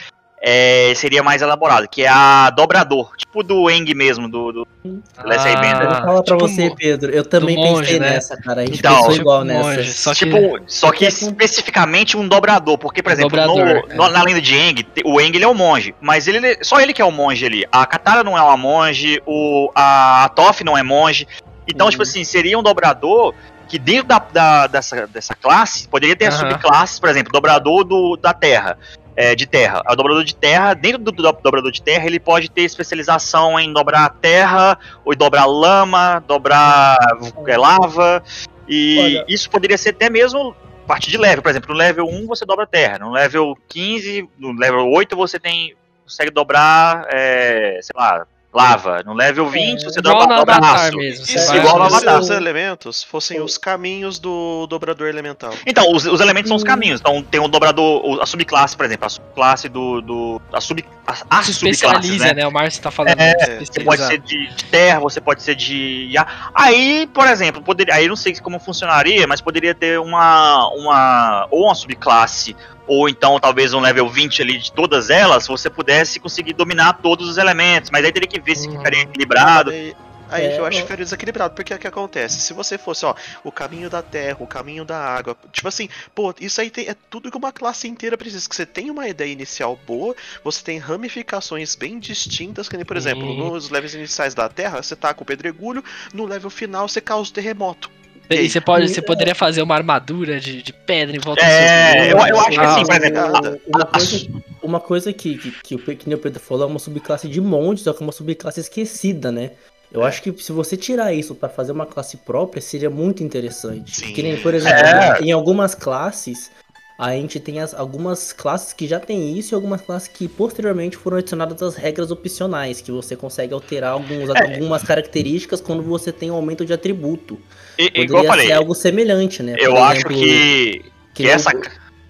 é, seria mais elaborada, que é a dobrador, tipo do Eng mesmo, do, do Bender. Eu vou falar pra tipo você, Pedro. Eu também monge, pensei né? nessa, cara. A gente Então, pensou tipo igual monge, nessa. Só que- tipo, só que É especificamente um dobrador, porque, por exemplo, Dobrador, no- é. no- na lenda de Eng, o Eng ele é o monge, mas ele só ele que é o monge ali. A Katara não é uma monge, o, a, a Toph não é monge. Então, Uhum. tipo assim, seria um dobrador que dentro da, da- dessa, dessa classe poderia ter Aham. subclasses, por exemplo, dobrador do, da terra. É, de terra. O dobrador de terra, dentro do, do dobrador de terra, ele pode ter especialização em dobrar terra, ou dobrar lama, dobrar é, lava. E Olha- isso poderia ser até mesmo parte de level. Por exemplo, no level 1 você dobra terra, no level 15, no level 8 você tem consegue dobrar, é, sei lá, lava. No level 20 você Igual dobra, no dobra Avatar aço. mesmo. Você vai- igual no os- Avatar. os elementos fossem os caminhos do dobrador elemental? Então, os, os elementos são Hum. os caminhos. Então, tem o dobrador, a subclasse, por exemplo, a subclasse do. do a sub, Se subclasses, especializa, né? né? O Márcio tá falando. É, Você pode ser de, de terra, você pode ser de. ar. Aí, por exemplo, poderia. Aí eu não sei como funcionaria, mas poderia ter uma. uma ou uma subclasse ou então talvez um level 20 ali de todas elas, você pudesse conseguir dominar todos os elementos, mas aí teria que ver se Uhum. ficaria equilibrado. Aí, É, eu acho que ficaria desequilibrado, porque o que acontece? Se você fosse, ó, o caminho da terra, o caminho da água, tipo assim, pô, isso aí tem- é tudo que uma classe inteira precisa. Que você tem uma ideia inicial boa, você tem ramificações bem distintas, que nem, por exemplo, nos levels iniciais da terra, você tá com o pedregulho, no level final você causa o terremoto. E você, pode, você poderia fazer uma armadura de, de pedra em volta É, do seu eu- eu acho que assim, por exemplo, Uma coisa, uma coisa que, que, que, o que nem o Pedro falou é uma subclasse de monte, só que é uma subclasse esquecida, né? Eu acho que se você tirar isso pra fazer uma classe própria, seria muito interessante. Sim. Que nem, por exemplo, É. em algumas classes, a gente tem as, algumas classes que já tem isso e algumas classes que posteriormente foram adicionadas as regras opcionais, que você consegue alterar alguns, É. algumas características quando você tem um aumento de atributo. E, igual eu Poderia falei, ser algo semelhante, né? eu Por acho exemplo, que, que nem essa. o-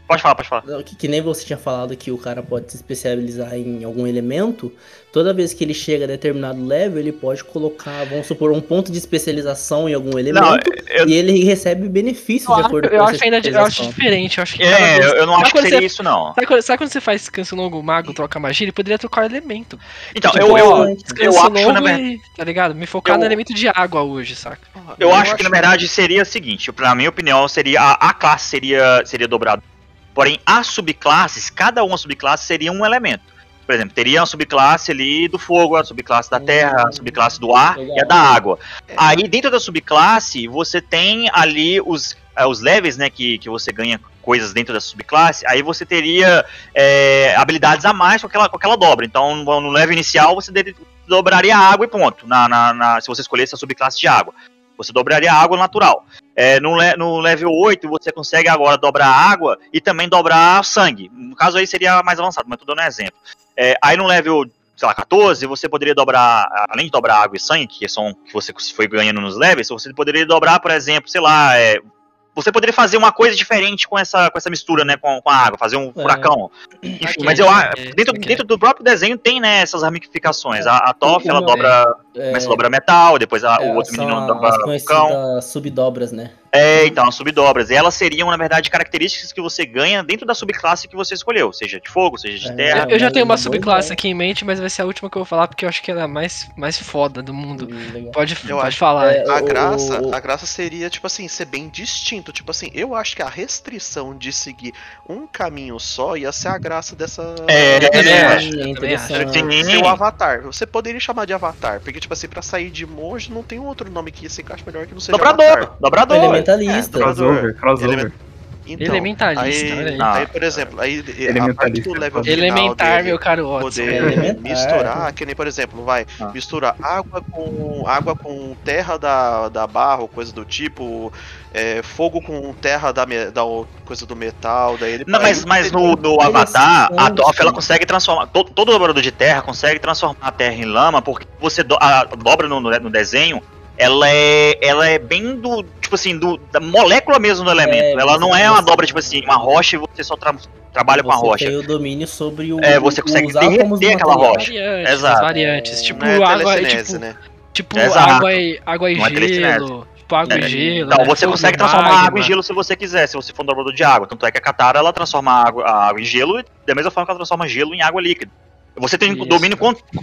Pode falar, pode falar. Que, que nem você tinha falado que o cara pode se especializar em algum elemento. Toda vez que ele chega a determinado level, ele pode colocar, vamos supor, um ponto de especialização em algum elemento. Não, eu, E ele recebe benefícios Eu de acho, acordo eu com acho essa ainda eu acho diferente. Eu acho que é, eu, eu não acho que seria você- isso, não. Sabe quando, sabe quando você faz cancelou o mago, troca magia? Ele poderia trocar o elemento. Então, Tipo, eu, eu, eu acho, na verdade. e, tá ligado? Me focar Eu- no elemento de água hoje, saca? Eu acho que na verdade seria o seguinte, na minha opinião, seria a, a classe seria seria dobrada. Porém, as subclasses, cada uma subclasse seria um elemento. Por exemplo, teria uma subclasse ali do fogo, a subclasse da terra, a subclasse do ar Legal. e a da água. É. Aí dentro da subclasse, você tem ali os, eh, os levels, né, que, que você ganha coisas dentro da subclasse, aí você teria eh, habilidades a mais com aquela, com aquela dobra. Então, no, no level inicial, você dobraria a água e ponto, na, na, na- se você escolhesse a subclasse de água. Você dobraria a água natural. É, no, no level 8, você consegue agora dobrar água e também dobrar sangue. No caso aí seria mais avançado, mas tô dando um exemplo. É, aí no level, sei lá, 14, você poderia dobrar, além de dobrar água e sangue, que são que você foi ganhando nos levels, você poderia dobrar, por exemplo, sei lá, é, você poderia fazer uma coisa diferente com essa, com essa mistura, né, com, com a água, fazer um furacão. Enfim, Ok, mas eu acho, ok, dentro, ok. dentro do próprio desenho tem, né, essas ramificações. A, a Toff, ela Uma- dobra, É, começa a dobrar metal, depois a- é, o outro são menino as dobra conhecidas subdobras, né? É, então, as subdobras. E elas seriam, na verdade, características que você ganha dentro da subclasse que você escolheu, seja de fogo, seja de É. terra. Eu, eu já tenho uma subclasse aqui em mente, mas vai ser a última que eu vou falar porque eu acho que ela é a mais, mais foda do mundo. Hum, legal. Pode, Eu pode acho- falar. É, A o- graça, o- a graça seria, tipo assim, ser bem distinto. Tipo assim, eu acho que a restrição de seguir um caminho só ia ser a graça dessa. É, é, acho, é. Seu avatar. Você poderia chamar de avatar, porque, tipo assim, pra sair de monge não tem um outro nome que se encaixe melhor que não seja Dobrador, avatar. dobrador. Elementalista. É, Crossover, crossover. Element- Então, Elementalista, aí. aí, Ah. aí, por exemplo, aí a parte do level Elementar, meu caro Watson. poder Elementar, misturar, que nem por exemplo, vai Ah. misturar água com água com terra da, da barra, ou coisa do tipo, é, fogo com terra da, da coisa do metal, daí ele Não, mas, mas no, no Avatar, a. Toff ela consegue transformar. Todo, todo dobrador de terra consegue transformar a terra em lama, porque você do, a dobra no, no desenho, ela é, ela é bem do. Tipo assim, do, da molécula mesmo do elemento. É, ela não é uma você- dobra, tipo assim, uma rocha e você só tra- trabalha com a Você rocha. tem o domínio sobre o. É, você consegue usar derreter aquela rocha. Variantes, Exato. as variantes. Tipo, é água, tipo, né? tipo Exato. água e, água e Não é gelo. Tipo, água É, e gelo. Então né? você Fogo consegue transformar magma. água em gelo se você quiser, se você for um dobrador de água. Tanto é que a Katara ela transforma a água, a água em gelo da mesma forma que ela transforma gelo em água líquida. Você tem Isso. domínio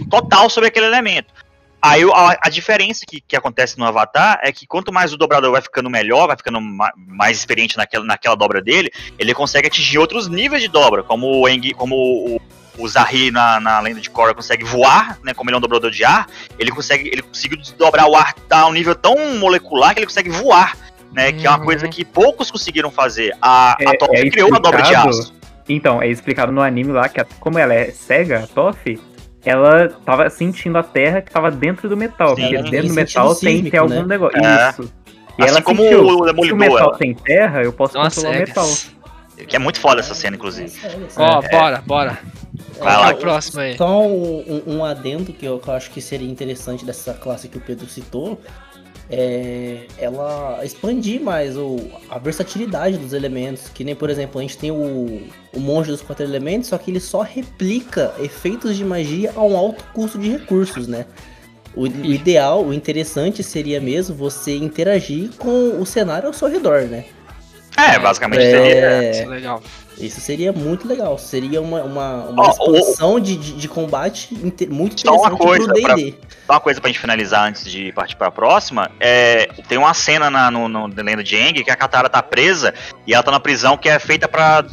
total sobre aquele elemento. Aí a, a diferença que, que acontece no Avatar é que quanto mais o dobrador vai ficando melhor, vai ficando ma- mais experiente naquela, naquela dobra dele, ele consegue atingir outros níveis de dobra, como o Engi, como o, o Zahri na, na lenda de Korra consegue voar, né, como ele é um dobrador de ar, ele consegue, ele conseguiu dobrar o ar a um nível tão molecular que ele consegue voar, né, que é uma Uhum. coisa que poucos conseguiram fazer. A, a É- Toff é criou a dobra de aço. Então, é explicado no anime lá que, a- como ela é cega, a Toff, ela tava sentindo a terra que tava dentro do metal. Sim. Porque dentro do metal tem, sísmico, tem algum né? negócio. É. Isso. E Assim ela como sentiu. o Se o Demolidor, metal ela- tem terra, eu posso Nossa, controlar o metal. cegas. que é muito foda essa cena, inclusive. Ó, É. bora, bora. Vai Qual lá. é o próximo aí? Só um, um- um adendo que eu, que eu acho que seria interessante dessa classe que o Pedro citou. É ela expandir mais o, a versatilidade dos elementos. Que nem, por exemplo, a gente tem o, o monge dos quatro elementos, só que ele só replica efeitos de magia a um alto custo de recursos, né? O, o ideal, o interessante seria mesmo você interagir com o cenário ao seu redor, né? É, basicamente seria. É, Isso é legal. Isso seria muito legal. Seria uma, uma, uma Ó, expansão de, de, de combate muito Só uma interessante coisa pro D&D. Só uma coisa pra gente finalizar antes de partir pra próxima. É, tem uma cena na, no, no Lenda de Aang que a Katara tá presa e ela tá na prisão que é feita pra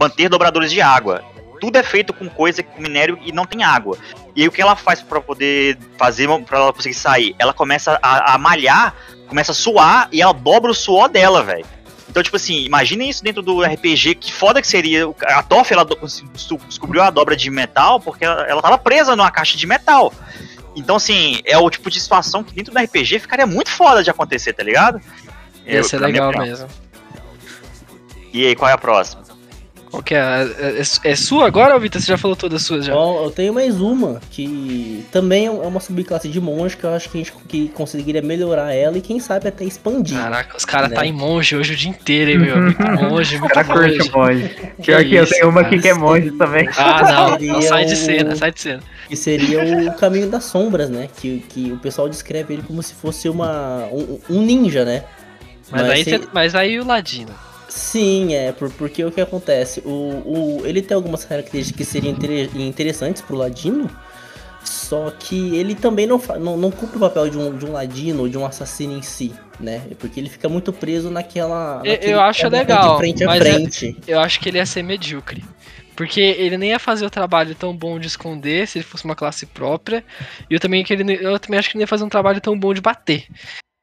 manter dobradores de água. Tudo é feito com coisa, com minério e não tem água. E aí o que ela faz pra poder fazer, pra ela conseguir sair? Ela começa a, a malhar, começa a suar e ela dobra o suor dela, velho. Então, tipo assim, imaginem isso dentro do RPG, que foda que seria. A Toff, ela su- descobriu a dobra de metal porque ela, ela tava presa numa caixa de metal. Então, assim, é o tipo de situação que dentro do RPG ficaria muito foda de acontecer, tá ligado? Ia ser minha legal mesmo. E aí, qual é a próxima? Qual que é? É, é- é sua agora, ou Vitor? Você já falou todas as suas já? Bom, eu tenho mais uma, que também é uma subclasse de monge, que eu acho que a gente que conseguiria melhorar ela e quem sabe até expandir. Caraca, os caras Né? tá em monge hoje o dia inteiro, hein, meu? Muito <laughs> monge, muito cara curte monge. monge. Pior que eu isso, tenho uma cara. que é monge também. Ah, não, não, <laughs> sai de cena, sai de cena. Que seria o caminho das sombras, né? Que, que o pessoal descreve ele como se fosse uma, um, um ninja, né? Mas, Mas aí, se- cê- mas aí o Ladino. Sim, é, por, porque o que acontece? O, o, ele tem algumas características que seriam inter- interessantes pro Ladino, só que ele também não, não, não cumpre o papel de um, de um Ladino ou de um assassino em si, né? Porque ele fica muito preso naquela. Eu- eu acho combat legal, De frente a é- frente. Eu acho que ele ia ser medíocre. Porque ele nem ia fazer o trabalho tão bom de esconder se ele fosse uma classe própria. E eu também, que ele, eu também acho que ele ia fazer um trabalho tão bom de bater.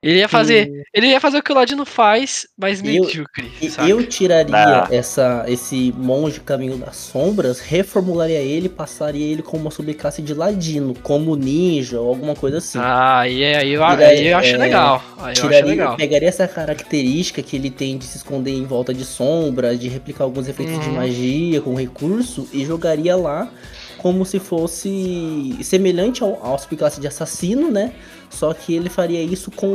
Ele ia fazer. Ele ia fazer o que o Ladino faz, mas Eu- medíocre. E saca? eu tiraria Ah. essa, esse monge caminho das sombras, reformularia ele, passaria ele como uma subclasse de ladino, como ninja ou alguma coisa assim. Ah, aí, é- aí, eu, aí eu acho é, legal. Aí eu acho Tiraria, legal. pegaria essa característica que ele tem de se esconder em volta de sombra, de replicar alguns efeitos de Uhum. magia com recurso e jogaria lá como se fosse semelhante ao, ao subclasse de assassino, né? Só que ele faria isso com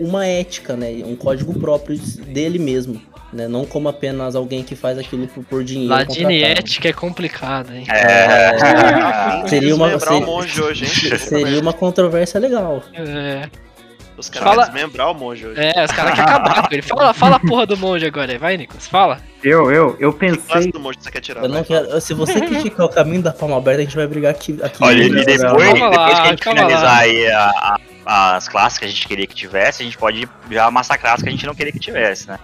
uma ética, né? Um código próprio dele mesmo, né? Não como apenas alguém que faz aquilo por, por dinheiro. E contratado. ética é complicado, hein? É. <laughs> Seria uma- seria- o monge hoje, hein? <laughs> Seria uma controvérsia legal. É, Os caras Fala- vão desmembrar o monge hoje. é os caras querem acabar com ele. Fala, fala a porra do monge agora, vai, Nicolas, fala. Eu, eu, eu Que pensei. do monge você quer tirar? Eu não quero. Se você criticar o caminho da palma aberta, a gente vai brigar aqui. aqui Olha, e depois, depois lá, que a gente finalizar lá. aí a- a- as classes que a gente queria que tivesse, a gente pode já massacrar as que a gente não queria que tivesse, né?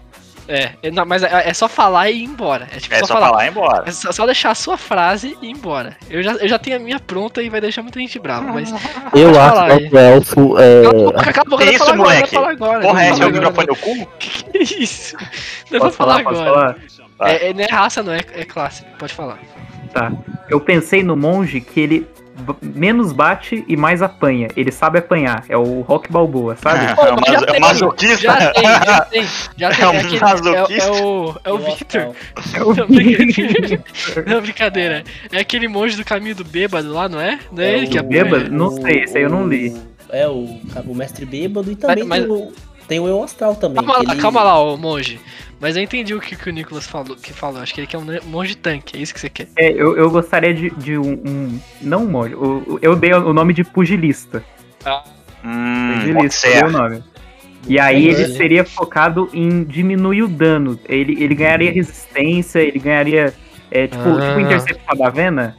É, é, não, mas é, é só falar e ir embora. É tipo É só, só falar. falar e ir embora. É só, só deixar a sua frase e ir embora. Eu já, eu já tenho a minha pronta e vai deixar muita gente brava, mas. <laughs> Eu acho falar que o elfo é. Cala a boca, cala a boca, Que não isso, fala agora, moleque? fala agora. Porra, é, o agora, microfone no cu? Que <laughs> isso? Não vou Posso falar falar? Posso agora. falar? É, é- não é raça, não, é, é classe. Pode falar. Tá. Eu pensei no monge que ele menos bate e mais apanha. Ele sabe apanhar. É o Rock Balboa, sabe? É, Pô, o mas é tem, o masoquista. Já tem, já <laughs> tem. Já tem. É um aquele- é, masoquista. é o, é o Victor. É o brincadeira. Não, brincadeira. É aquele monge do caminho do bêbado lá, não é? Não é, É ele que o apanha? bêbado? Não sei, esse aí eu não li. É, o, o mestre bêbado e também Mas- tem, o, tem o eu astral também. Calma lá, ele- calma lá, ô monge. Mas eu entendi o que, que o Nicolas falou, que falou. Acho que ele quer um monge tanque, é isso que você quer. É, eu, eu gostaria de, de um, um- Não um monge. o- Eu dei o nome de pugilista. Hum, pode Pugilista, dei ser. o nome. E aí ele seria focado em diminuir o dano. Ele, ele ganharia resistência, ele ganharia. É, tipo, Ah. tipo Interceptar da Vena.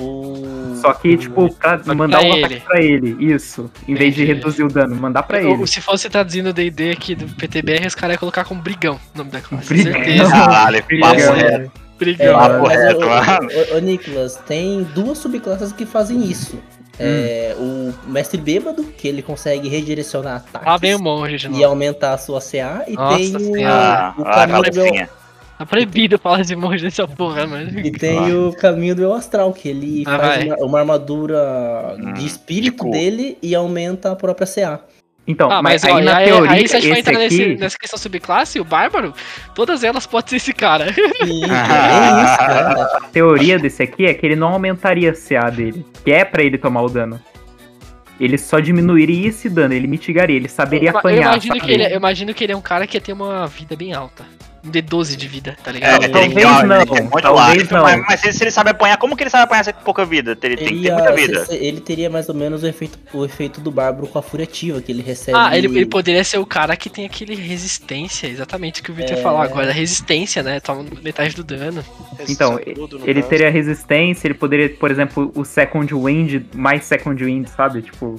O... Só que, tipo, pra pra mandar um ele. ataque pra ele. Isso. Em vez de Entendi. reduzir o dano, mandar pra ele. Se fosse traduzindo o D&D aqui do PTBR, os caras iam colocar como brigão o nome da classe. Brigão. Certeza. <laughs> Caralho, Brigão. papo reto. É, Brigão. Papo reto, ô, mano. ô, ô, ô, Nicolas, tem duas subclasses que fazem isso. É, o mestre bêbado, que ele consegue redirecionar ataques monge de e aumentar a sua CA. E Nossa tem o. Ah, o ah, caminho do. Tá proibido falar de monge dessa porra, mano. E tem o caminho do eu astral, que ele Ah, faz uma, uma armadura Hum, de espírito tipo- dele e aumenta a própria CA. Então, Ah, mas, mas, ó, aí na aí, teoria, aí se a gente vai entrar nesse- aqui... nessa questão subclasse, o bárbaro, todas elas podem ser esse cara. <laughs> E é isso, cara. A teoria desse aqui é que ele não aumentaria a CA dele, que é pra ele tomar o dano. Ele só diminuiria esse dano, ele mitigaria, ele saberia eu, apanhar. imagino sabe? que ele, eu imagino que ele é um cara que ia ter uma vida bem alta. Um D12 de vida, tá ligado? É, É, talvez não, tem muito talvez não. Mas, mas se, se ele sabe apanhar, como que ele sabe apanhar sem pouca vida? Ele tem que ter muita vida. se- se- ele teria mais ou menos o efeito, o efeito do Bárbaro com a furativa, que ele recebe. Ah, ele, ele poderia ser o cara que tem aquele resistência, exatamente o que o Victor É. falou agora. Resistência, né? Toma metade do dano. Então, no Ele caso. teria resistência, ele poderia, por exemplo, o Second Wind, mais Second Wind, sabe? Tipo,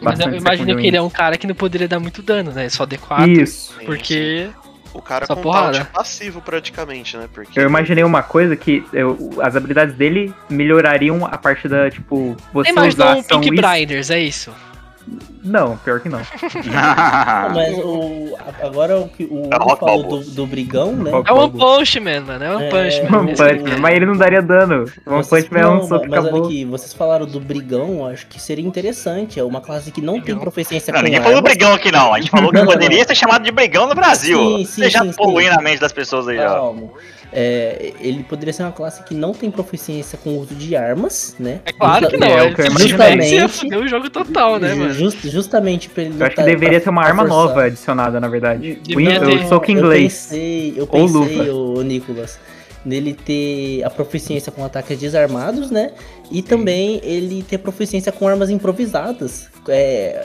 Mas eu imagino que ele é um cara que não poderia dar muito dano, né? Só D4. Isso. Porque. O cara Só com porrada. taunt passivo praticamente, né? Porque Eu imaginei uma coisa que eu- as habilidades dele melhorariam a partir da, tipo, você usar um Pink Blinders, é isso. Não, pior que não. <laughs> Mas o, agora o que o É Hugo falou do, do Brigão, né? É Balboa. Punch Man, mano. É One É, Punch é, Man. One Punch Man, mas ele não daria dano. One Vocês- Punch Man é um não, soco mas olha acabou. aqui, vocês falaram do Brigão, acho que seria interessante. É uma classe que não tem proficiência Não, com ninguém falou brigão aqui, não. A gente falou que Não, não, poderia não. ser chamado de brigão no Brasil. Sim, sim, Você já sim, poluindo sim. a mente das pessoas aí, ó. É, ele poderia ser uma classe que não tem proficiência com o uso de armas, né? É claro que não. É, É, o que eu se imaginei. tivesse, ia foder o jogo total, né, mano? Just- justamente pra ele Eu acho que deveria ter uma arma forçar. nova adicionada, na verdade. In- ter. o soco Eu inglês. pensei, eu Ou pensei, o Nicolas, nele ter a proficiência com ataques desarmados, né? E também ele ter proficiência com armas improvisadas. É,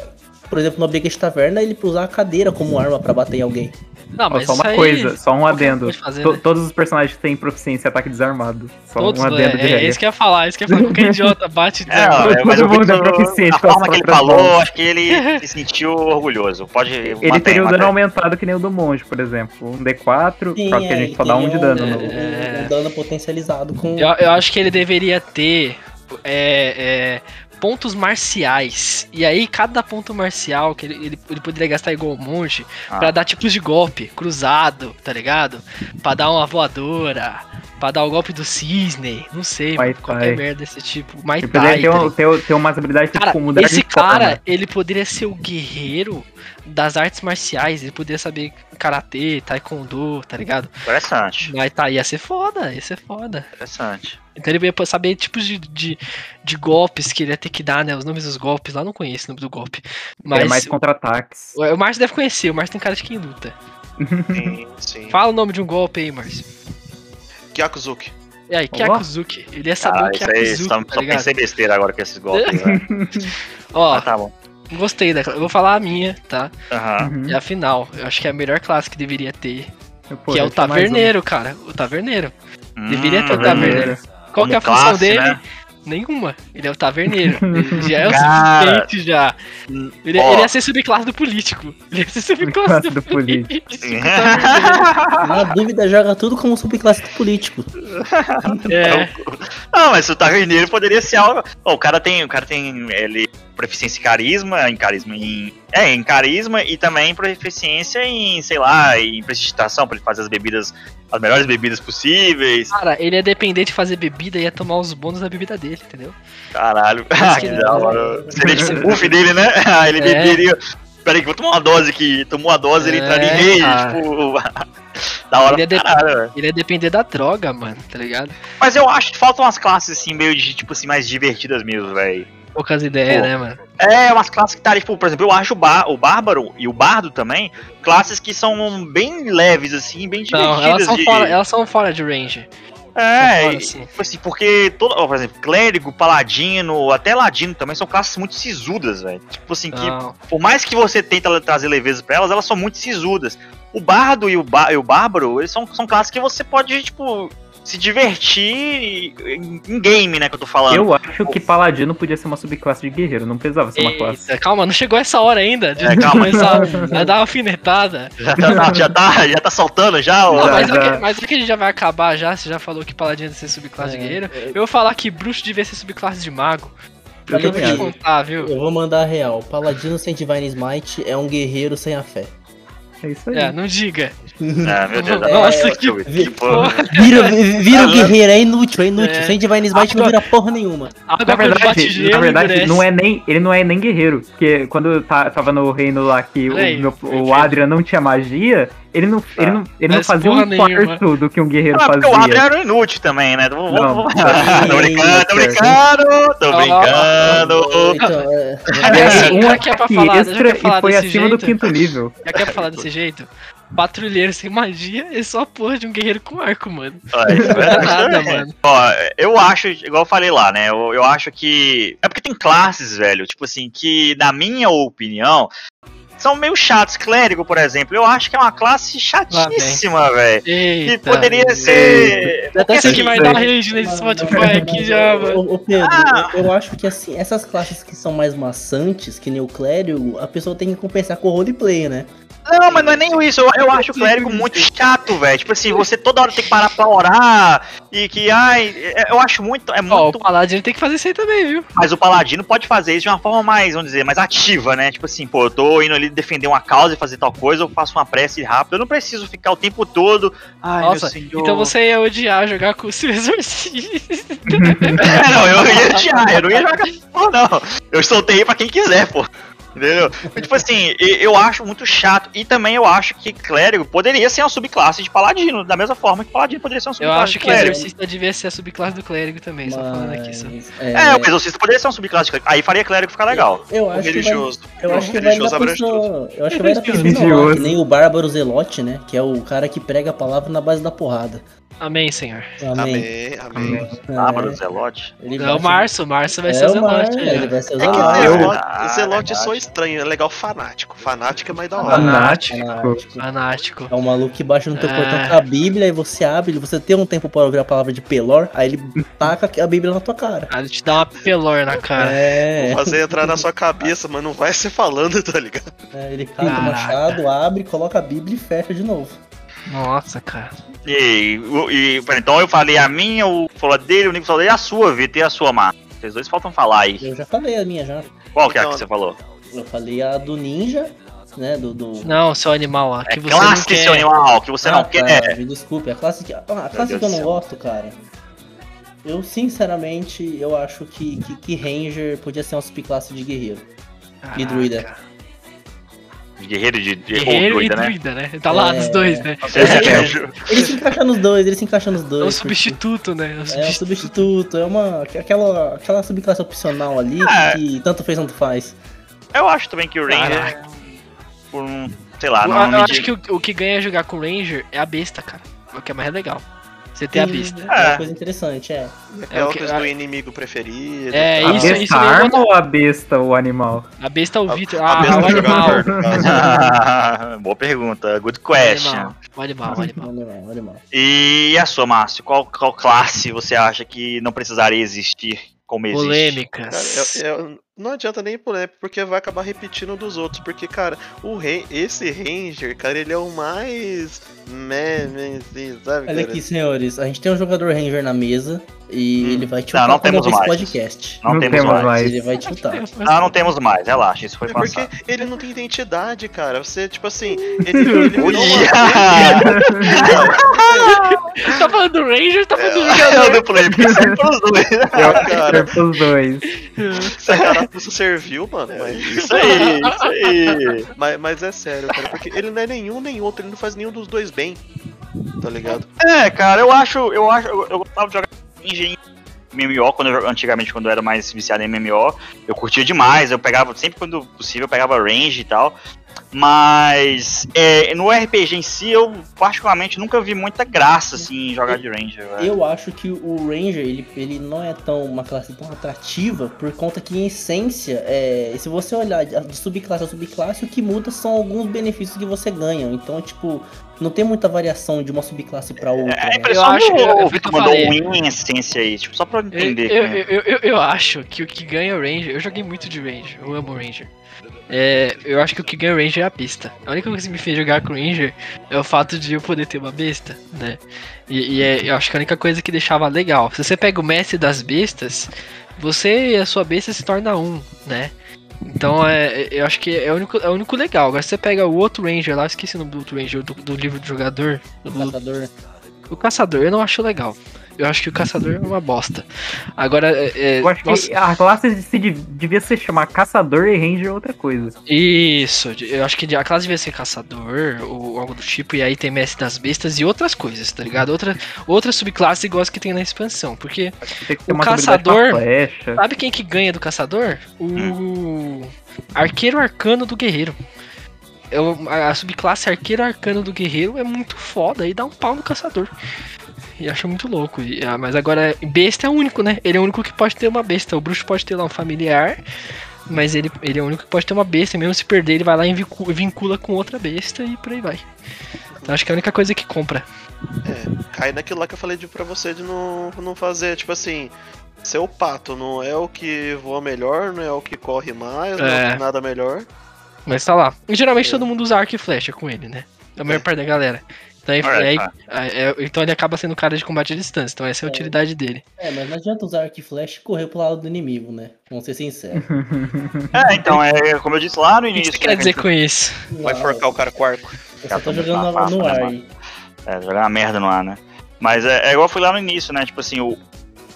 por exemplo, no Biggest Taverna, ele usar a cadeira como arma pra bater em alguém. Não, Ó, mas só uma aí coisa, só um adendo. fazer, né? Todos os personagens têm proficiência em ataque desarmado. Só Todos, um adendo é, de é, regra. isso que eu ia falar, isso que eu ia falar. Qualquer <laughs> idiota bate É, ó, Todo é, mas o mundo é proficiente a forma que ele falou, mãos. acho que ele se sentiu orgulhoso. Pode Ele teria o dano aumentado que nem o do monge, por exemplo. Um D4, Sim, só que a é, gente só dá um de dano. no- É. um dano potencializado com. Eu, eu acho que ele deveria ter é, é, pontos marciais. E aí, cada ponto marcial que ele, ele, ele poderia gastar igual um monge Ah. pra dar tipos de golpe. Cruzado, tá ligado? Pra dar uma voadora. Pra dar o golpe do cisne. Não sei, mano, qualquer merda desse tipo. Ele poderia Thai, ter, tá um, ter, ter umas habilidades Cara, tipo mudar esse de forma. cara, ele poderia ser o guerreiro das artes marciais. Ele poderia saber karatê, taekwondo, tá ligado? Interessante, Mas tá, ia ser foda, ia ser foda. interessante. Então ele ia saber tipos de, de, de golpes que ele ia ter que dar, né? Os nomes dos golpes. Lá eu não conheço o nome do golpe. Mas... Mas mais contra-ataques. o, o Márcio deve conhecer, o Márcio tem cara de quem luta. Sim, sim. Fala o nome de um golpe aí, Márcio. Kyakuzuki. E aí, Kyakuzuki. Ele ia saber Ah, o isso aí, Kyakuzuki, só, tá só ligado? pensei besteira agora com esses golpes, né? <laughs> Ó, Ah, tá bom. gostei da Eu vou falar a minha, tá? Aham. Uhum. E a final. Eu acho que é a melhor classe que deveria ter. Pô, que é o um. taverneiro, cara. O taverneiro. Deveria ter o Hum, taverneiro. Qual que é a como função classe, dele? né? Nenhuma. Ele é o taverneiro. Ele <laughs> já é o Cara. suficiente já. Ele, Ó. ele ia ser subclasse do político. Ele ia ser subclasse do do político. político. taverneiro. Na dúvida, joga tudo como subclasse do político. É. Não, mas o taverneiro poderia ser algo. Ó, o cara tem, o cara tem ele proficiência em carisma, em carisma em é, em carisma e também proficiência em, sei lá, em prestidigitação para ele fazer as bebidas, as melhores bebidas possíveis. Cara, ele ia depender de fazer bebida e ia tomar os bônus da bebida dele, entendeu? Caralho. Isso <laughs> que da hora. Seria tipo o buff dele, né? <laughs> Ah, ele É. beberia. Peraí, que eu vou tomar uma dose aqui. Tomou a dose, ele É, entraria em cara. tipo. <laughs> da hora Ele é pra de- caralho. Ele ia depender da droga, mano, tá ligado? Mas eu acho que faltam umas classes assim, meio de, tipo assim, mais divertidas mesmo, velho. Poucas ideias, Pô. né, mano? É, umas classes que tá, tipo, por exemplo, eu acho o, bar, o Bárbaro e o Bardo também, classes que são bem leves, assim, bem divertidas. Não, elas são, de... fora, elas são fora de range. É, fora, e, sim. tipo assim, porque, todo, ó, por exemplo, Clérigo, Paladino, até Ladino também são classes muito sisudas, velho. Tipo assim, que Não. por mais que você tenta trazer leveza pra elas, elas são muito sisudas. O Bardo e o, ba e o Bárbaro, eles são, são classes que você pode, tipo, se divertir em, game, né, que eu tô falando. Eu acho que Paladino podia ser uma subclasse de guerreiro, não precisava ser uma classe. Eita, calma, não chegou essa hora ainda de É, calma. começar a dar uma alfinetada. Já tá, já tá, já tá soltando já. Não, Já, mas, é já. que, mas é que a gente já vai acabar já, você já falou que paladino deve ser subclasse de guerreiro. Eu vou falar que bruxo devia ser subclasse de mago. Eu Eu vou te contar, viu? Eu vou mandar a real. Paladino sem Divine Smite é um guerreiro sem a fé. É isso aí. É, não diga. É, meu Deus. <laughs> Nossa, é, que que porra. <laughs> Vira, vira o guerreiro, é inútil, é inútil. É. Sem Divine Smite não vira porra nenhuma. Na verdade, gelo, na verdade não é nem, ele não é nem guerreiro. Porque quando eu ta- tava no reino lá que o, meu- o. Adrian não tinha magia, Ele não, ele não, ele não Mas fazia um quarto do que um guerreiro Ah, porque o fazia. era um inútil também, né? Vamos- Não. vamos- <laughs> tô brincando, tô brincando, tô brincando. Então, é, É, um Já que é pra falar, já extra é pra falar e foi desse acima do jeito. quinto nível. <laughs> Já quer falar desse jeito? Patrulheiro sem magia é só a porra de um guerreiro com arco, mano. Isso é Não é verdade nada, mano. Ó, eu acho, igual eu falei lá, né? Eu, eu acho que. É porque tem classes, velho, tipo assim, que, na minha opinião, são meio chatos. Clérigo, por exemplo, eu acho que é uma classe chatíssima, velho. Que Eita. poderia ser. Até sei que assim, vai dar rage nesse Spotify aqui já, mano. Ô, Pedro, Ah. eu, eu acho que assim, essas classes que são mais maçantes, que nem o clérigo, a pessoa tem que compensar com o roleplay, né? Não, mas não é nem isso. Eu, eu acho o clérigo muito chato, velho. Tipo assim, você toda hora tem que parar pra orar. E que, ai, é- eu acho muito. É Ó, muito. o Paladino tem que fazer isso aí também, viu? Mas o paladino pode fazer isso de uma forma mais, vamos dizer, mais ativa, né? Tipo assim, pô, eu tô indo ali defender uma causa e fazer tal coisa, eu faço uma prece rápida, eu não preciso ficar o tempo todo. Ai, Nossa, meu senhor. então você ia odiar jogar com o seu <laughs> exorcista. É, não, eu ia odiar, eu não ia jogar não. Eu soltei pra quem quiser, pô. Entendeu? Mas, tipo assim, eu acho muito chato. E também eu acho que clérigo poderia ser uma subclasse de paladino, da mesma forma que paladino poderia ser uma Eu subclasse acho de que clérigo. exorcista devia ser a subclasse do clérigo também, só falando aqui. Só. Mas, É, o exorcista poderia ser uma subclasse de clérigo. Aí faria clérigo ficar legal. eu O acho que vai, religioso. eu acho que vai religioso dar abrange tudo. pessoa, eu acho que vai dar pessoa Religioso. que nem o Bárbaro Zelote, né? Que é o cara que prega a palavra na base da porrada. Amém, senhor. Amém. Amém, amém. É, Bárbaro Zelote. ele É o Márcio, o Márcio vai ser- ser é o o Zelote. ele vai ser o É que Zelote. eu- Zelote, Ah, Zelote verdade. só estranho, é legal fanático. Fanático é mais da hora. Fanático. Fanático. Fanático. É um maluco que baixa no teu É. portão com a Bíblia e você abre, você tem um tempo para ouvir a palavra de Pelor, aí ele taca a Bíblia na tua cara. Aí ele te dá uma pelor na cara. É, Vou fazer entrar na sua cabeça, mas não vai ser falando, tá ligado? é, ele cata o machado, abre, coloca a Bíblia e fecha de novo. Nossa, cara. E, e então eu falei a minha, o falou a dele, o Nico falou e a sua, Vitor, e a sua, Mar. Vocês dois faltam falar aí. Eu já falei a minha já. Qual que é a Então, que você falou? Eu falei a do ninja, né? Do. do... Não, seu animal lá, que É você não classe, quer. seu animal, que você Ah, não tá, quer. Me desculpe, a classe que, ah, a classe que eu não céu. gosto, cara. Eu sinceramente eu acho que, que, que Ranger podia ser uma subclasse de guerreiro. Caraca. E druida. Guerreiro de, de Guerreiro ou e druida, né? druida, né? Tá lá É. dos dois, né? É, Ele se encaixa nos dois, ele se encaixa nos É dois. um porque- substituto, né? É um É um substituto. substituto, é uma. aquela, aquela subclasse opcional ali É. que tanto fez, tanto faz. Eu acho também que o Ranger, Caraca. por um, sei lá, eu não eu acho que o, o que ganha jogar com Ranger é a besta, cara. É o que é mais legal. Você tem a besta. É É. uma coisa interessante, é. Aquela o que- a- do inimigo preferido. É, tal. A isso- besta isso nem arma vou- ou a besta o animal? A besta é o Victor. A Ah, besta o animal. <laughs> <laughs> Boa pergunta, good O question. animal. O animal, o animal. <laughs> Olha mal, olha mal. E a sua, Márcio? Qual, qual classe você acha que não precisaria existir como existe? Polêmicas. Cara, eu- eu- não adianta nem polêmica, porque vai acabar repetindo dos outros. Porque, cara, o rei, esse Ranger, cara, ele é o mais. Assim, sabe? Olha cara? aqui, senhores, a gente tem um jogador Ranger na mesa e Hum. ele vai te Não, não temos mais. podcast. Não, Não temos, temos mais. mais. Ele vai te chutar. <laughs> Não, não temos mais, relaxa, isso foi É porque passado. ele não tem identidade, cara. Você, tipo assim, <laughs> ele, ele uma <laughs> tá falando do Ranger, tá falando do É o jogador. do play, porque sempre pros dois. Eu que cara. pros dois. Essa carapuça serviu, mano. Mas, Isso aí, isso aí. mas, mas é sério, cara. Porque ele não é nenhum nem outro, ele não faz nenhum dos dois bem. Tá ligado? É, cara, eu acho, eu acho, eu, eu gostava de jogar em MMO, quando eu, antigamente, quando eu era mais viciado em MMO, eu curtia demais, eu pegava, sempre quando possível, eu pegava range e tal, mas é, no RPG em si, eu particularmente nunca vi muita graça, assim, em jogar de ranger, velho. Eu acho que o Ranger, ele, ele não é tão uma classe tão atrativa, por conta que, em essência, é, se você olhar de subclasse a subclasse, o que muda são alguns benefícios que você ganha. Então, tipo, não tem muita variação de uma subclasse pra outra. É né? impressão Eu acho- eu- o Vitor tô mandou falei. um win em essência aí, tipo, só pra eu Eu, entender. eu, né? eu, eu, eu acho que o que ganha o Ranger. Eu joguei muito de Ranger, eu amo o Ranger. É, eu acho que o que ganha o Ranger é a besta. A única coisa que me fez jogar com o Ranger é o fato de eu poder ter uma besta, né? E, e é, eu acho que a única coisa que deixava legal. Se você pega o mestre das bestas, você e a sua besta se torna um, né? Então é, eu acho que é o único, é o único legal. Agora se você pega o outro Ranger lá, esqueci o nome do outro Ranger do, do livro do jogador. Do. O caçador eu não acho legal. Eu acho que o caçador é uma bosta. Agora, é, é, Eu acho nossa, que a classe se dev- devia se chamar Caçador e Ranger é outra coisa. Isso, eu acho que a classe devia ser caçador ou algo do tipo, e aí tem mestre das bestas e outras coisas, tá ligado? Outra, outra subclasse igual as que tem na expansão, porque Tem que ter O caçador- flecha. sabe quem que ganha do caçador? O arqueiro arcano do guerreiro. É a subclasse arqueiro arcano do guerreiro é muito foda e dá um pau no caçador. E acho muito louco. E, ah, mas agora, besta é o único, né? Ele é o único que pode ter uma besta. O bruxo pode ter lá um familiar, mas ele, ele é o único que pode ter uma besta. E mesmo se perder, ele vai lá e vincu- vincula com outra besta e por aí vai. Então acho que é a única coisa que compra. É, cai naquilo lá que eu falei de, pra você de não, não fazer, tipo assim, seu pato não é o que voa melhor, não é o que corre mais, não é o É. nada melhor. Mas tá lá. E geralmente todo mundo usa arco e flecha com ele, né? A maior É. parte da galera. Então, aí- aí- tá. é- então ele acaba sendo cara de combate à distância. Então essa é a É. utilidade dele. É, mas não adianta usar arco e flecha e correr pro lado do inimigo, né? Vamos ser sinceros. <laughs> É, então, é como eu disse lá no O que início. você quer né, dizer com isso? Vai forcar o cara com arco. Eu só tô tá jogando muito no, no né, ar. mano? É, jogar uma merda no ar, né? Mas é, é igual eu fui lá no início, né? Tipo assim, o,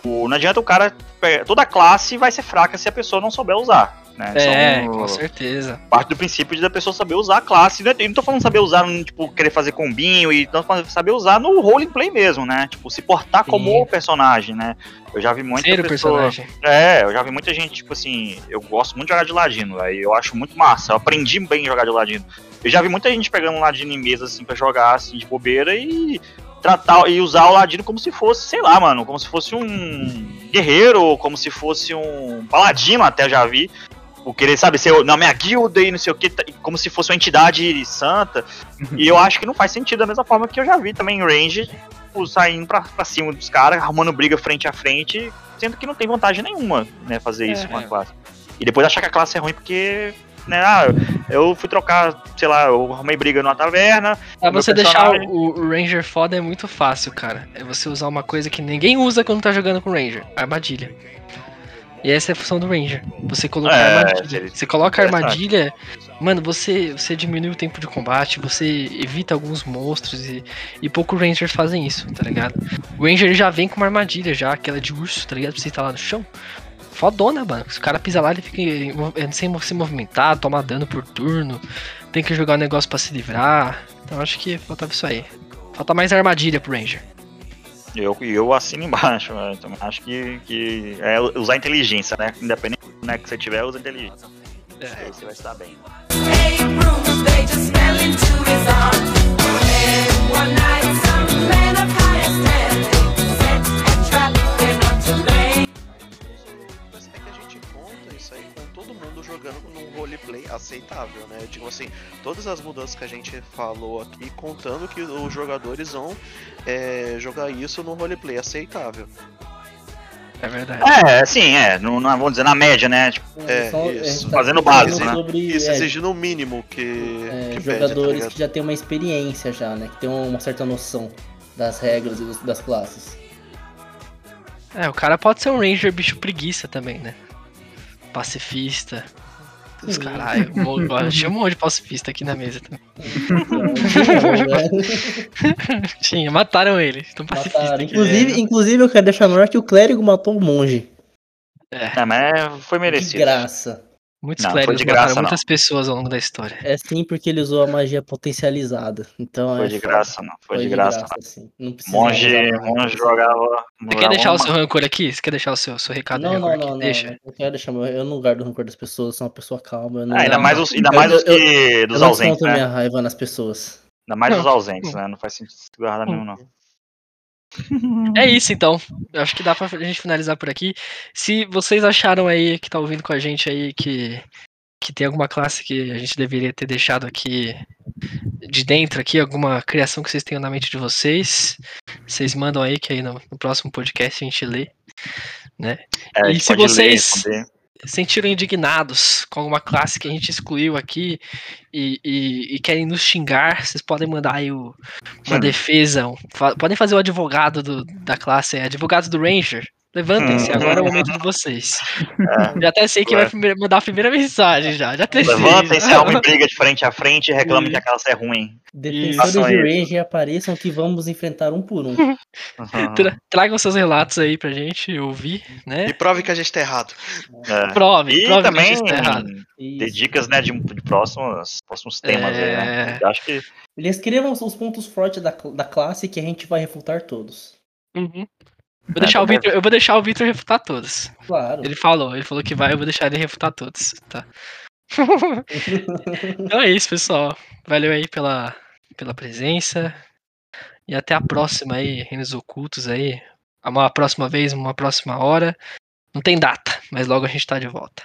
o- não adianta o cara. pegar- Toda classe vai ser fraca se a pessoa não souber usar. Né? É, Então, com certeza. parte do princípio de da pessoa saber usar a classe. né? Eu não tô falando saber usar, tipo, querer fazer combinho e não saber usar no roleplay mesmo, né? Tipo, se portar Sim. como o personagem, né? Eu já vi muita Ser pessoa... personagem. É, eu já vi muita gente, tipo assim, eu gosto muito de jogar de ladino, aí eu acho muito massa, eu aprendi bem a jogar de ladino. Eu já vi muita gente pegando um ladino em mesa, assim, pra jogar, assim, de bobeira e tratar e usar o ladino como se fosse, sei lá, mano, como se fosse um guerreiro, como se fosse um paladino, até já vi. O querer, sabe, ser na minha guilda e não sei o que, como se fosse uma entidade santa. E eu acho que não faz sentido da mesma forma que eu já vi também em range, tipo, saindo pra, pra cima dos caras, arrumando briga frente a frente, sendo que não tem vantagem nenhuma, né, fazer isso É. com a classe. E depois achar que a classe é ruim porque, né, ah, eu fui trocar, sei lá, eu arrumei briga numa taverna, meu você deixar o, o Ranger foda é muito fácil, cara. É você usar uma coisa que ninguém usa quando tá jogando com Ranger. Armadilha. E essa é a função do Ranger. Você colocar É, armadilha. Você coloca a interessante. armadilha, mano, você, você diminui o tempo de combate, você evita alguns monstros e, e pouco Rangers fazem isso, tá ligado? O Ranger já vem com uma armadilha já, aquela de urso, tá ligado? Pra você estar lá no chão. Fodona, mano. Se o cara pisa lá, ele fica em- sem se movimentar, toma dano por turno. Tem que jogar um negócio pra se livrar. Então acho que faltava isso aí. Falta mais armadilha pro Ranger. E eu, eu assino embaixo. <laughs> né, Então, acho que, que é usar inteligência, né? Independente do né, que você tiver, usa inteligência. É. Aí você vai estar bem. Hey, Bruce, num roleplay aceitável, né? Tipo assim, todas as mudanças que a gente falou aqui, contando que os jogadores vão é, jogar isso num roleplay aceitável. É verdade. É, sim, é. Não, não, vamos dizer na média, né? Tipo, É, Só- isso. a gente Fazendo básico, né? sobre, Isso, é, exigindo o mínimo que, é, que pede, tá jogadores que já têm uma experiência já, né? Que tem uma certa noção das regras e das classes. É, o cara pode ser um Ranger bicho preguiça também, né? Pacifista. Os caralho. Tinha um monte de pacifista aqui na mesa também. <laughs> Tinha, mataram ele. Estão pacifistas. Inclusive, inclusive, eu quero deixar no ar que o clérigo matou o monge. é, mas foi De merecido. graça. Muitos Não, foi clérigos de graça, mataram não. muitas pessoas ao longo da história. É sim porque ele usou a magia potencializada. Então Foi é de foda. graça, não. Foi, de graça. sim. Não precisa Monge, monge jogava. Você quer deixar o seu rancor aqui? Você quer deixar o seu, seu recado Não, não, aqui? não, não. Deixa. Eu quero deixar. Eu não guardo o rancor das pessoas, eu sou uma pessoa calma. Eu não, Ah, ainda Não, mais não. os, ainda Eu- mais os eu- que. dos eu não ausentes, desconto né? minha raiva nas pessoas. Ainda mais dos Não. ausentes, né? Não faz sentido guardar nenhum, não. É isso então. Eu acho que dá pra gente finalizar por aqui. Se vocês acharam aí que tá ouvindo com a gente aí que, que tem alguma classe que a gente deveria ter deixado aqui de dentro aqui, alguma criação que vocês tenham na mente de vocês, vocês mandam aí que aí no, no próximo podcast a gente lê. É, E se ler, vocês- responder. Sentiram indignados com alguma classe que a gente excluiu aqui e, e- e querem nos xingar, vocês podem mandar aí o- uma defesa. um- fa- podem fazer o advogado do- da classe, é, advogado do Ranger. Levantem-se, agora é o momento de vocês. Já até sei quem vai mandar a primeira mensagem já. Já até. Levanta-se, já. <laughs> arruma briga de frente a frente e reclame que a classe é ruim. Defensores de range apareçam que vamos enfrentar um por um. Tra- Tragam seus relatos aí pra gente ouvir, né? E prove que a gente tá errado. É. Prove, E prove que a também gente tá errado. Isso. dicas né, de, de próximos, próximos temas. aí, né? É. Eu Acho que Eles escrevam os pontos fortes da, da classe que a gente vai refutar todos. Uhum. Vou deixar o Victor, eu vou deixar o Victor refutar todos. Claro. Ele falou, ele falou que vai, eu vou deixar ele refutar todos, tá? <laughs> então é isso, pessoal. Valeu aí pela, pela presença. E até a próxima aí, Reinos Ocultos aí. Uma próxima vez, uma próxima hora. Não tem data, mas logo a gente tá de volta.